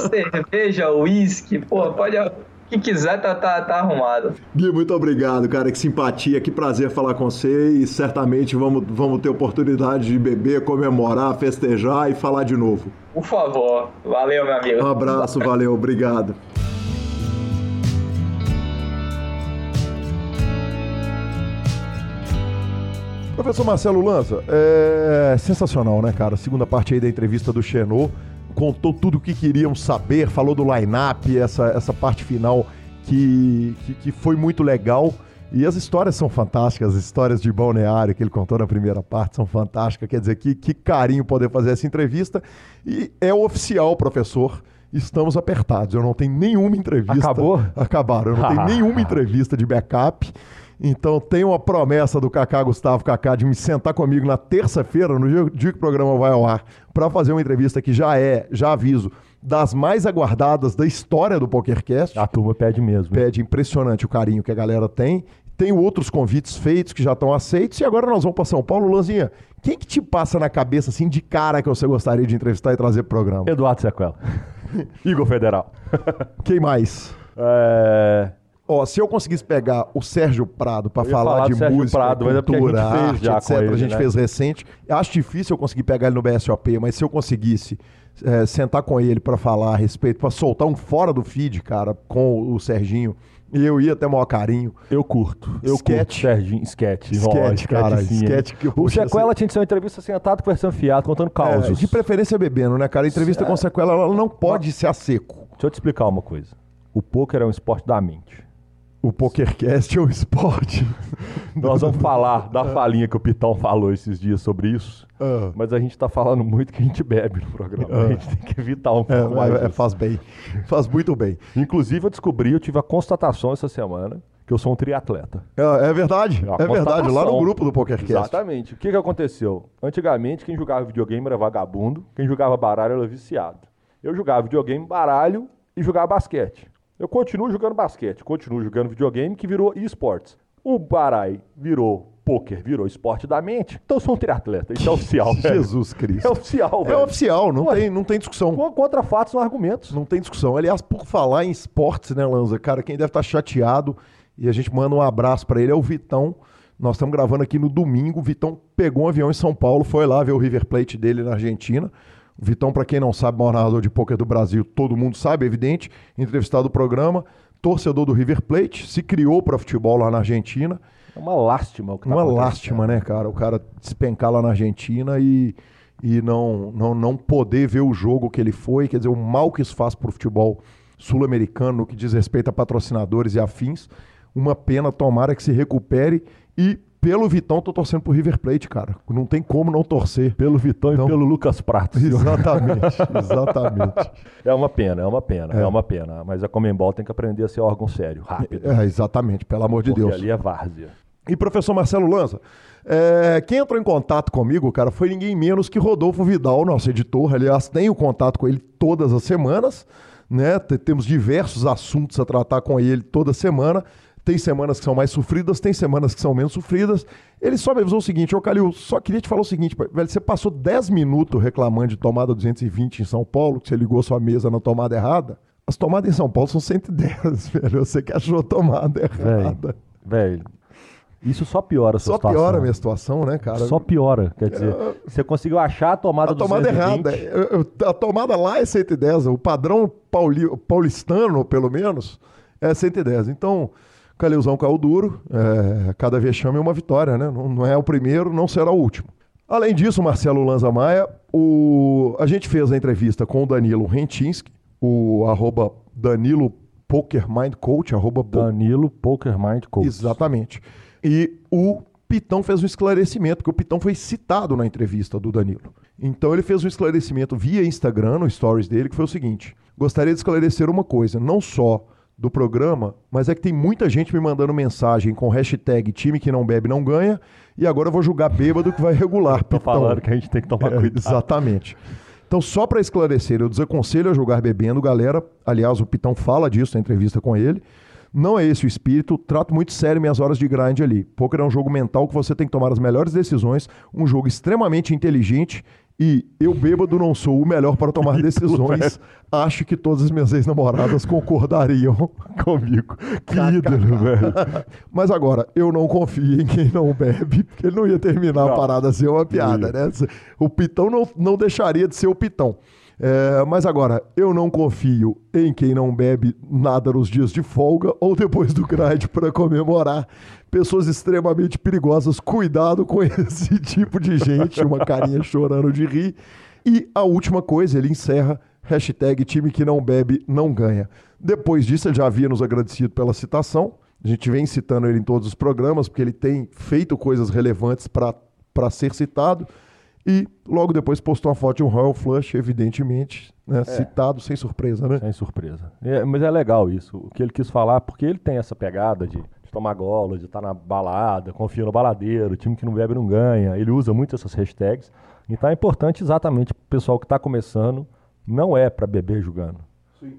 cerveja, uísque, porra, pode. O que quiser, tá, tá, tá arrumado. Gui, muito obrigado, cara. Que simpatia, que prazer falar com você e certamente vamos, vamos ter oportunidade de beber, comemorar, festejar e falar de novo. Por favor. Valeu, meu amigo. Um abraço, valeu, obrigado. Professor Marcelo Lanza, é sensacional, né, cara? Segunda parte aí da entrevista do Chenot, contou tudo o que queríamos saber, falou do line-up, essa, essa parte final que, que, que foi muito legal. E as histórias são fantásticas, as histórias de balneário que ele contou na primeira parte são fantásticas. Quer dizer, que, que carinho poder fazer essa entrevista. E é oficial, professor. Estamos apertados. Eu não tenho nenhuma entrevista. Acabou? Acabaram. Eu não tenho (laughs) nenhuma entrevista de backup. Então tem uma promessa do Kaká Gustavo Kaká de me sentar comigo na terça-feira, no dia, dia que o programa vai ao ar, para fazer uma entrevista que já é, já aviso, das mais aguardadas da história do PokerCast. A turma pede mesmo. Pede impressionante o carinho que a galera tem. Tem outros convites feitos que já estão aceitos. E agora nós vamos para São Paulo. Lanzinha, quem que te passa na cabeça assim de cara que você gostaria de entrevistar e trazer pro programa? Eduardo Sequela. (laughs) Igor Federal. Quem mais? É... Ó, se eu conseguisse pegar o Sérgio Prado para falar, falar de música, Prado, é porque a cultura, gente fez arte, etc, com ele, a gente né? fez recente. Eu acho difícil eu conseguir pegar ele no BSOP, mas se eu conseguisse é, sentar com ele para falar a respeito, para soltar um fora do feed, cara, com o Serginho, eu ia ter maior carinho. Eu curto. Eu Sketch. curto, Serginho. Sketch. Sketch, cara, sketch que eu- O Sequela tinha que ser uma entrevista sentado, conversando fiado, contando É, causos. de preferência bebendo, né, cara? A entrevista com sequela ela não pode ser a seco. Deixa eu te explicar uma coisa. O poker é um esporte da mente. O PokerCast é um esporte. Nós vamos falar da falinha que o Pitão falou esses dias sobre isso. Ah. Mas a gente tá falando muito que a gente bebe no programa. A gente tem que evitar um É, pouco mais. é, faz bem. Faz muito bem. Inclusive, eu descobri, eu tive a constatação essa semana que eu sou um triatleta. É, é verdade. uma É verdade. Lá no grupo do PokerCast. Exatamente. O que, que aconteceu? Antigamente, quem jogava videogame era vagabundo, quem jogava baralho era viciado. Eu jogava videogame, baralho e jogava basquete. Eu continuo jogando basquete, continuo jogando videogame, que virou esportes. O baralho virou poker, virou esporte da mente. Então eu sou um triatleta. Isso é oficial, (laughs) velho. Jesus Cristo. É oficial, É velho. oficial, não Ué. tem, não tem discussão. Co- Contra fatos são argumentos. Não tem discussão. Aliás, por falar em esportes, né, Lanza? Cara, quem deve estar chateado, e a gente manda um abraço pra ele, é o Vitão. Nós estamos gravando aqui no domingo. O Vitão pegou um avião em São Paulo, foi lá ver o River Plate dele na Argentina. O Vitão, pra quem não sabe, maior narrador de pôquer do Brasil, todo mundo sabe, é evidente, entrevistado do programa, torcedor do River Plate, se criou para futebol lá na Argentina. É uma lástima o que tá Uma lástima, né, cara? O cara despencar lá na Argentina e, e não, não, não poder ver o jogo que ele foi. Quer dizer, o mal que isso faz pro futebol sul-americano no que diz respeito a patrocinadores e afins. Uma pena, tomara que se recupere. E pelo Vitão, tô torcendo pro River Plate, cara. Não tem como não torcer. Pelo Vitão Então- e pelo Lucas Prato. Exatamente, (laughs) exatamente. É uma pena, é uma pena, é. É. uma pena. Mas a Comembol tem que aprender a ser órgão sério, rápido. É, exatamente, pelo amor de porque Deus. ali é várzea. E professor Marcelo Lanza, é, quem entrou em contato comigo, cara, foi ninguém menos que Rodolfo Vidal, nosso editor. Aliás, tenho contato com ele todas as semanas, né? T- Temos diversos assuntos a tratar com ele toda semana. Tem semanas que são mais sofridas, tem semanas que são menos sofridas. Ele só me avisou o seguinte, ô Calil, só queria te falar o seguinte, velho, você passou 10 minutos reclamando de tomada 220 em São Paulo, que você ligou sua mesa na tomada errada. As tomadas em São Paulo são 110, (laughs) velho. Você que achou a tomada errada. Velho, isso só piora a sua Só situação. piora a minha situação, né, cara? Só piora. Quer dizer, você conseguiu achar a tomada A tomada 220, errada. Eu- eu- A tomada lá é 110. O padrão pauli- paulistano, pelo menos, é 110. Então, Calilzão caiu duro. é, cada vexame é uma vitória, né? Não, não é o primeiro, não será o último. Além disso, Marcelo Lanza Maia, o... a gente fez a entrevista com o Danilo Rentinski, o arroba Danilo Poker Mind Coach, arroba Danilo Poker Mind Coach. Exatamente. E o Pitão fez um esclarecimento, porque o Pitão foi citado na entrevista do Danilo. Então ele fez um esclarecimento via Instagram, no stories dele, que foi o seguinte: gostaria de esclarecer uma coisa, não só do programa, mas é que tem muita gente me mandando mensagem com hashtag time que não bebe não ganha, e agora eu vou julgar bêbado que vai regular. Tô falando que a gente tem que tomar É, cuidado. exatamente. Então, só para esclarecer, eu desaconselho a jogar bebendo, galera. Aliás, o Pitão fala disso na entrevista com ele. Não é esse o espírito. Trato muito sério minhas horas de grind ali. Poker é um jogo mental que você tem que tomar as melhores decisões, um jogo extremamente inteligente. E eu, bêbado, não sou o melhor para tomar (laughs) decisões. Acho que todas as minhas ex-namoradas concordariam (laughs) comigo. Que ídolo, velho. Mas agora, eu não confio em quem não bebe, porque ele não ia terminar a Não. parada a ser uma piada, né? O Pitão não, não deixaria de ser o Pitão. É, mas agora, eu não confio em quem não bebe nada nos dias de folga (laughs) ou depois do grind para comemorar. Pessoas extremamente perigosas, cuidado com (laughs) esse tipo de gente, uma carinha chorando de rir. E a última coisa, ele encerra, hashtag time que não bebe não ganha. Depois disso, ele já havia nos agradecido pela citação. A gente vem citando ele em todos os programas, porque ele tem feito coisas relevantes para ser citado. E logo depois postou uma foto de um Royal Flush, evidentemente, né? citado sem surpresa, né? Sem surpresa. É, mas é legal isso. O que ele quis falar, porque ele tem essa pegada de, de tomar gola, de estar na balada, confia no baladeiro, time que não bebe não ganha. Ele usa muito essas hashtags. Então é importante exatamente pro pessoal que está começando, não é para beber jogando.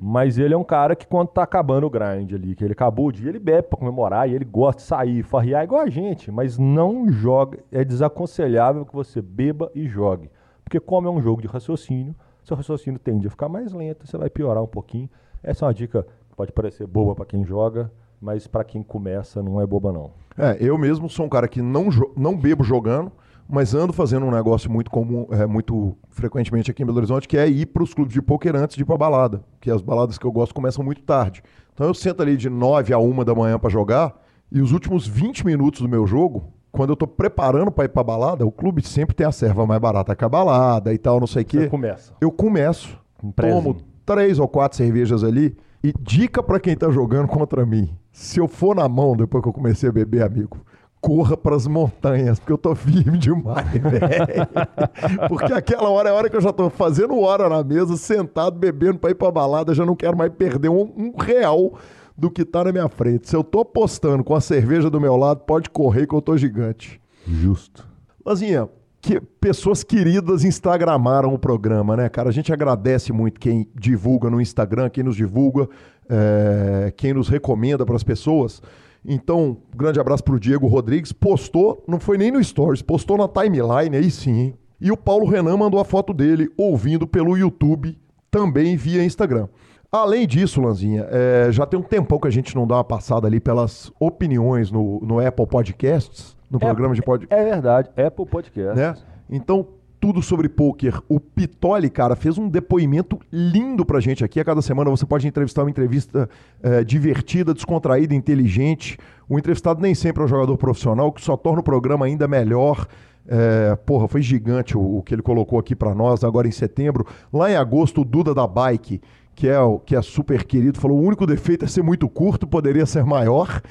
Mas ele é um cara que quando tá acabando o grind ali, que ele acabou o dia, ele bebe pra comemorar e ele gosta de sair, farrear igual a gente, mas não joga. É desaconselhável que você beba e jogue. Porque como é um jogo de raciocínio, seu raciocínio tende a ficar mais lento, você vai piorar um pouquinho. Essa é uma dica que pode parecer boba pra quem joga, mas pra quem começa não é boba não. É, eu mesmo sou um cara que não, não bebo jogando, mas ando fazendo um negócio muito comum, é, muito frequentemente aqui em Belo Horizonte, que é ir para os clubes de pôquer antes de ir para balada, que as baladas que eu gosto começam muito tarde. Então eu sento ali de 9 a 1 da manhã para jogar, e os últimos 20 minutos do meu jogo, quando eu tô preparando para ir para balada, o clube sempre tem a serva mais barata que a balada e tal, não sei o quê. Você começa. Eu começo, tomo três ou quatro cervejas ali, e dica pra quem tá jogando contra mim: se eu for na mão depois que eu comecei a beber, amigo, corra pras montanhas, porque eu tô firme demais, (laughs) velho. Porque aquela hora é a hora que eu já tô fazendo hora na mesa, sentado, bebendo pra ir pra balada, já não quero mais perder um, um real do que tá na minha frente. Se eu tô apostando com a cerveja do meu lado, pode correr que eu tô gigante. Justo. Lazinha, que pessoas queridas instagramaram o programa, né, cara? A gente agradece muito quem divulga no Instagram, quem nos divulga, é, quem nos recomenda para as pessoas. Então, um grande abraço pro Diego Rodrigues. Postou, não foi nem no Stories, postou na timeline, aí sim, hein? E o Paulo Renan mandou a foto dele ouvindo pelo YouTube, também via Instagram. Além disso, Lanzinha, é, já tem um tempão que a gente não dá uma passada ali pelas opiniões no, no Apple Podcasts, no programa de podcast É verdade. Apple Podcast. né? Então, tudo sobre poker. O Pitoli, cara, fez um depoimento lindo pra gente aqui. A cada semana você pode entrevistar uma entrevista eh, divertida, descontraída, inteligente. O entrevistado nem sempre é um jogador profissional, o que só torna o programa ainda melhor. É, porra, foi gigante o, o que ele colocou aqui pra nós agora em setembro. Lá em agosto, o Duda da Bike, que é, o, que é super querido, falou: o único defeito é ser muito curto, poderia ser maior.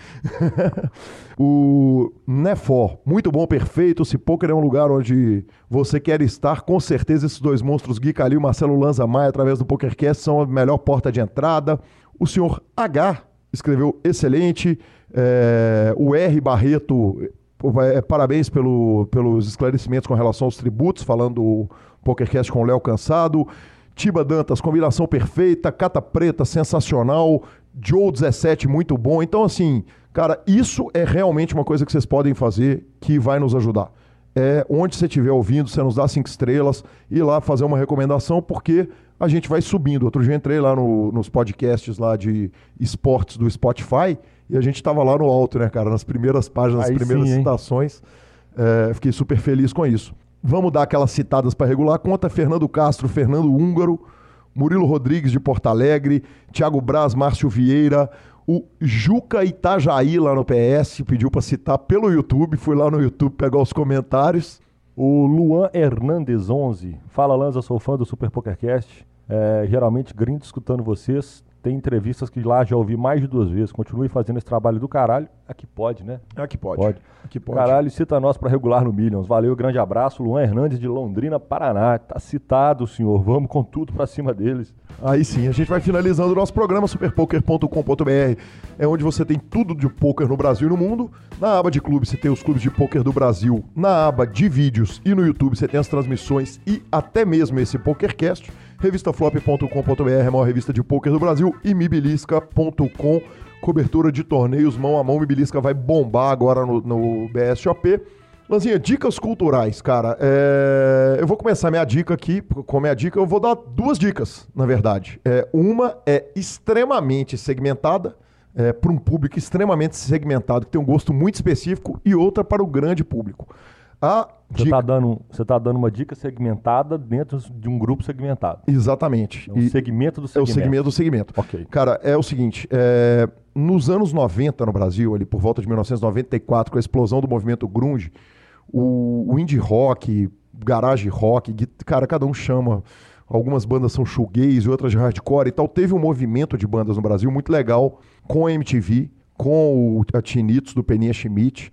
(laughs) o Nefor, muito bom, perfeito. Se poker é um lugar onde você quer estar, com certeza esses dois monstros, Gui Calil e Marcelo Lanza Maia, através do PokerCast, são a melhor porta de entrada. O senhor H escreveu excelente. É, o R Barreto, é, parabéns pelo, pelos esclarecimentos com relação aos tributos, falando do PokerCast com o Léo Cansado. Tiba Dantas, combinação perfeita. Cata Preta, sensacional. Joe 17, muito bom. Então, assim, cara, isso é realmente uma coisa que vocês podem fazer que vai nos ajudar. É onde você estiver ouvindo, você nos dá cinco estrelas, ir lá fazer uma recomendação, porque a gente vai subindo. Outro dia eu entrei lá no- nos podcasts lá de esportes do Spotify e a gente estava lá no alto, né, cara? Nas primeiras páginas, nas Aí primeiras sim, citações. É, fiquei super feliz com isso. Vamos dar aquelas citadas para regular. Conta Fernando Castro, Fernando Húngaro, Murilo Rodrigues de Porto Alegre, Thiago Braz, Márcio Vieira, o Juca Itajaí lá no PS, pediu para citar pelo YouTube, fui lá no YouTube pegar os comentários. O Luan Hernandes 11. Fala, Lanza, sou fã do Super PokerCast. É, geralmente grindo escutando vocês. Tem entrevistas que lá já ouvi mais de duas vezes. Continue fazendo esse trabalho do caralho. Aqui pode, né? Aqui pode. Pode. Aqui pode. Caralho, cita nós para regular no Millions. Valeu, grande abraço. Luan Hernandes de Londrina, Paraná. Tá citado, senhor. Vamos com tudo pra cima deles. Aí sim, a gente vai finalizando o nosso programa superpoker.com.br. É onde você tem tudo de poker no Brasil e no mundo. Na aba de clubes você tem os clubes de poker do Brasil. Na aba de vídeos e no YouTube você tem as transmissões e até mesmo esse PokerCast. Revistaflop.com.br, a maior revista de poker do Brasil e mibilisca.com, cobertura de torneios mão a mão. Mibilisca vai bombar agora no, no BSOP. Lanzinha, dicas culturais, cara. É, Eu vou começar minha dica aqui. Com minha dica, eu vou dar duas dicas, na verdade. É, Uma é extremamente segmentada, é, para um público extremamente segmentado, que tem um gosto muito específico, e outra para o grande público. A Você dica. tá, dando, você tá dando uma dica segmentada dentro de um grupo segmentado. Exatamente. É um E- segmento do É o segmento. segmento do segmento. Ok. Cara, é o seguinte, é, nos anos 90 no Brasil, ali por volta de 1994, com a explosão do movimento grunge, o, o indie rock, garage rock, cara, cada um chama, algumas bandas são shoegaze, outras de hardcore e tal, teve um movimento de bandas no Brasil muito legal com a MTV, com o, a Tinitos do Peninha Schmidt,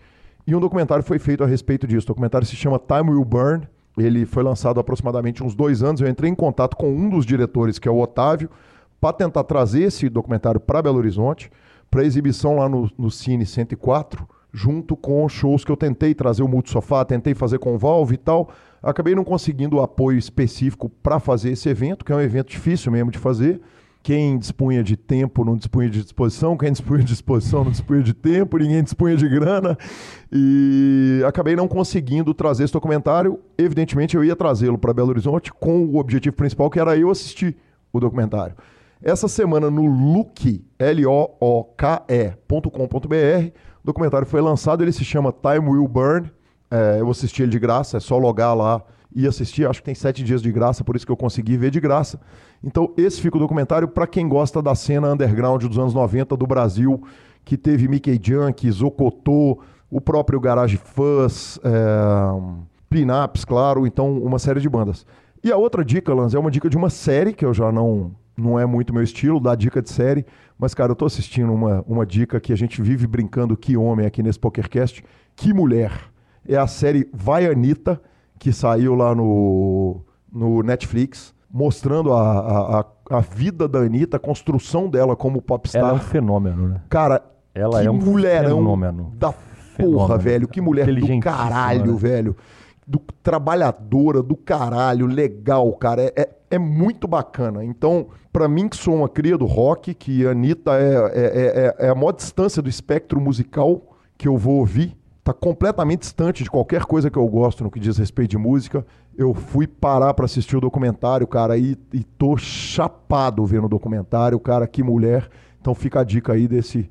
e um documentário foi feito a respeito disso. O documentário se chama Time Will Burn. Ele foi lançado há aproximadamente uns dois anos. Eu entrei em contato com um dos diretores, que é o Otávio, para tentar trazer esse documentário para Belo Horizonte, para exibição lá no, no Cine 104, junto com shows que eu tentei trazer o Multi Sofá, tentei fazer com o Valve e tal. Acabei não conseguindo o apoio específico para fazer esse evento, que é um evento difícil mesmo de fazer. Quem dispunha de tempo não dispunha de disposição, quem dispunha de disposição não dispunha de tempo, ninguém dispunha de grana. E acabei não conseguindo trazer esse documentário. Evidentemente, eu ia trazê-lo para Belo Horizonte com o objetivo principal, que era eu assistir o documentário. Essa semana no Look, L-O-O-K-E.com.br, o documentário foi lançado, ele se chama Time Will Burn. É, eu assisti ele de graça, é só logar lá e assistir. Acho que tem sete dias de graça, por isso que eu consegui ver de graça. Então, esse fica o documentário para quem gosta da cena underground dos anos 90 do Brasil, que teve Mickey Junk, Zocotô, o próprio Garage Fuzz, é, Pinaps, claro, então uma série de bandas. E a outra dica, Lanz, é uma dica de uma série que eu já não não é muito meu estilo, dar dica de série, mas cara, eu tô assistindo uma, uma dica que a gente vive brincando que homem aqui nesse PokerCast, que mulher. É a série Vai Anitta, que saiu lá no, no Netflix, mostrando a, a, a- vida da Anitta, a construção dela como popstar. Ela é um fenômeno, né? Cara, Ela que é um mulherão fenômeno. da porra, Fenômeno. velho. Que mulher do caralho, né? velho. Do trabalhadora, do caralho, legal, cara. É, é, é muito bacana. Então, pra mim, que sou uma cria do rock, que a Anitta é, é, é, é a maior distância do espectro musical que eu vou ouvir, tá completamente distante de qualquer coisa que eu gosto no que diz respeito de música. Eu fui parar pra assistir o documentário, cara, e, e tô chapado vendo o documentário, cara, que mulher. Então fica a dica aí desse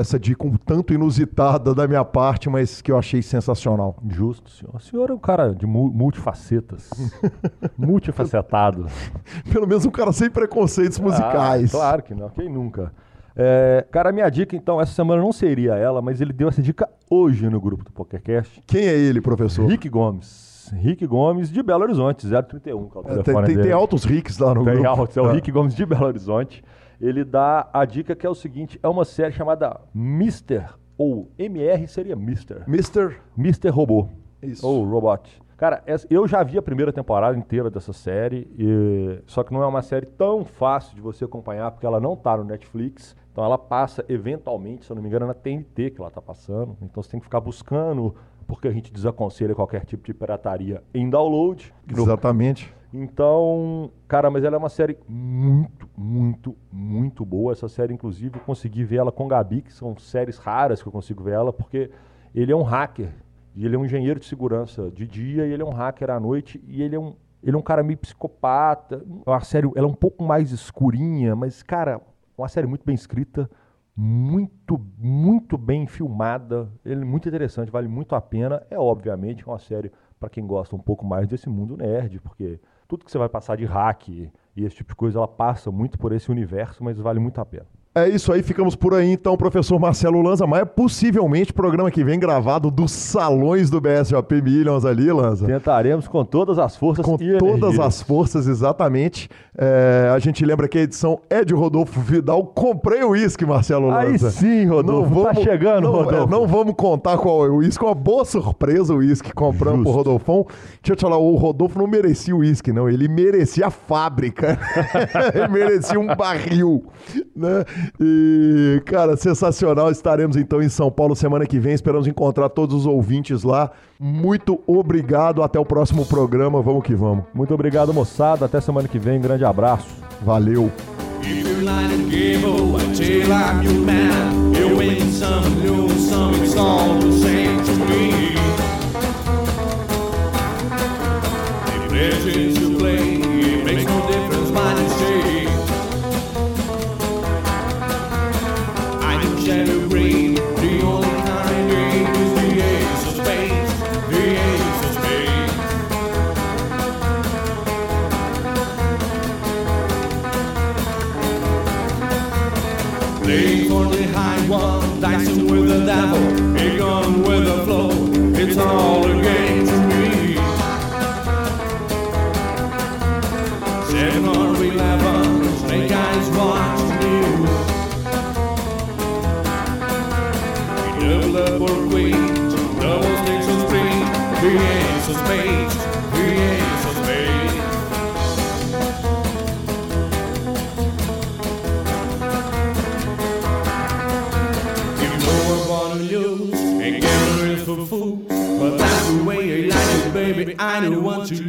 essa dica um tanto inusitada da minha parte, mas que eu achei sensacional. Justo, senhor. O senhor é um cara de mu- multifacetas. (laughs) multifacetado. Pelo menos um cara sem preconceitos musicais. Ah, claro que não, quem nunca? É, cara, a minha dica, então, essa semana não seria ela, mas ele deu essa dica hoje no grupo do PokerCast. Quem é ele, professor? Rick Gomes. Rick Gomes de Belo Horizonte, 031, que é o É, tem, tem, tem altos ricks lá no Tem grupo. altos, é o Ah. Rick Gomes de Belo Horizonte. Ele dá a dica que é o seguinte: é uma série chamada Mister, ou MR seria Mister. Mr. Mr. Robô. Isso. Ou Robot. Cara, eu já vi a primeira temporada inteira dessa série, e- só que não é uma série tão fácil de você acompanhar, porque ela não tá no Netflix. Então ela passa eventualmente, se eu não me engano, na TNT que ela tá passando. Então você tem que ficar buscando, porque a gente desaconselha qualquer tipo de pirataria em download. Exatamente. então, cara, mas ela é uma série muito, muito, muito boa. Essa série, inclusive, eu consegui ver ela com o Gabi, que são séries raras que eu consigo ver ela, porque ele é um hacker. E ele é um engenheiro de segurança de dia e ele é um hacker à noite. E ele é um, ele é um cara meio psicopata. A série, ela é um pouco mais escurinha, mas, cara, uma série muito bem escrita, muito, muito bem filmada. Ele é muito interessante, vale muito a pena. É, obviamente, uma série para quem gosta um pouco mais desse mundo nerd, porque tudo que você vai passar de hack e esse tipo de coisa, ela passa muito por esse universo, mas vale muito a pena. É isso aí, ficamos por aí então, professor Marcelo Lanza Maia. Possivelmente programa que vem gravado dos salões do BSOP Millions ali, Lanza. Tentaremos com todas as forças Com todas energias. as forças, exatamente. É, a gente lembra que a edição é de Rodolfo Vidal. Comprei o uísque, Marcelo Aí Lanza. sim, Rodolfo, tá chegando, não, Rodolfo. é, não vamos contar qual é o uísque, uma boa surpresa o uísque que compramos pro. Rodolfão. Deixa eu te falar, o Rodolfo não merecia o uísque, não. Ele merecia a fábrica. (laughs) Ele merecia um barril, né? E, cara, sensacional. Estaremos então em São Paulo semana que vem. Esperamos encontrar todos os ouvintes lá. Muito obrigado. Até o próximo programa. Vamos que vamos. Muito obrigado, moçada. Até semana que vem. Grande abraço. Valeu. 901 two.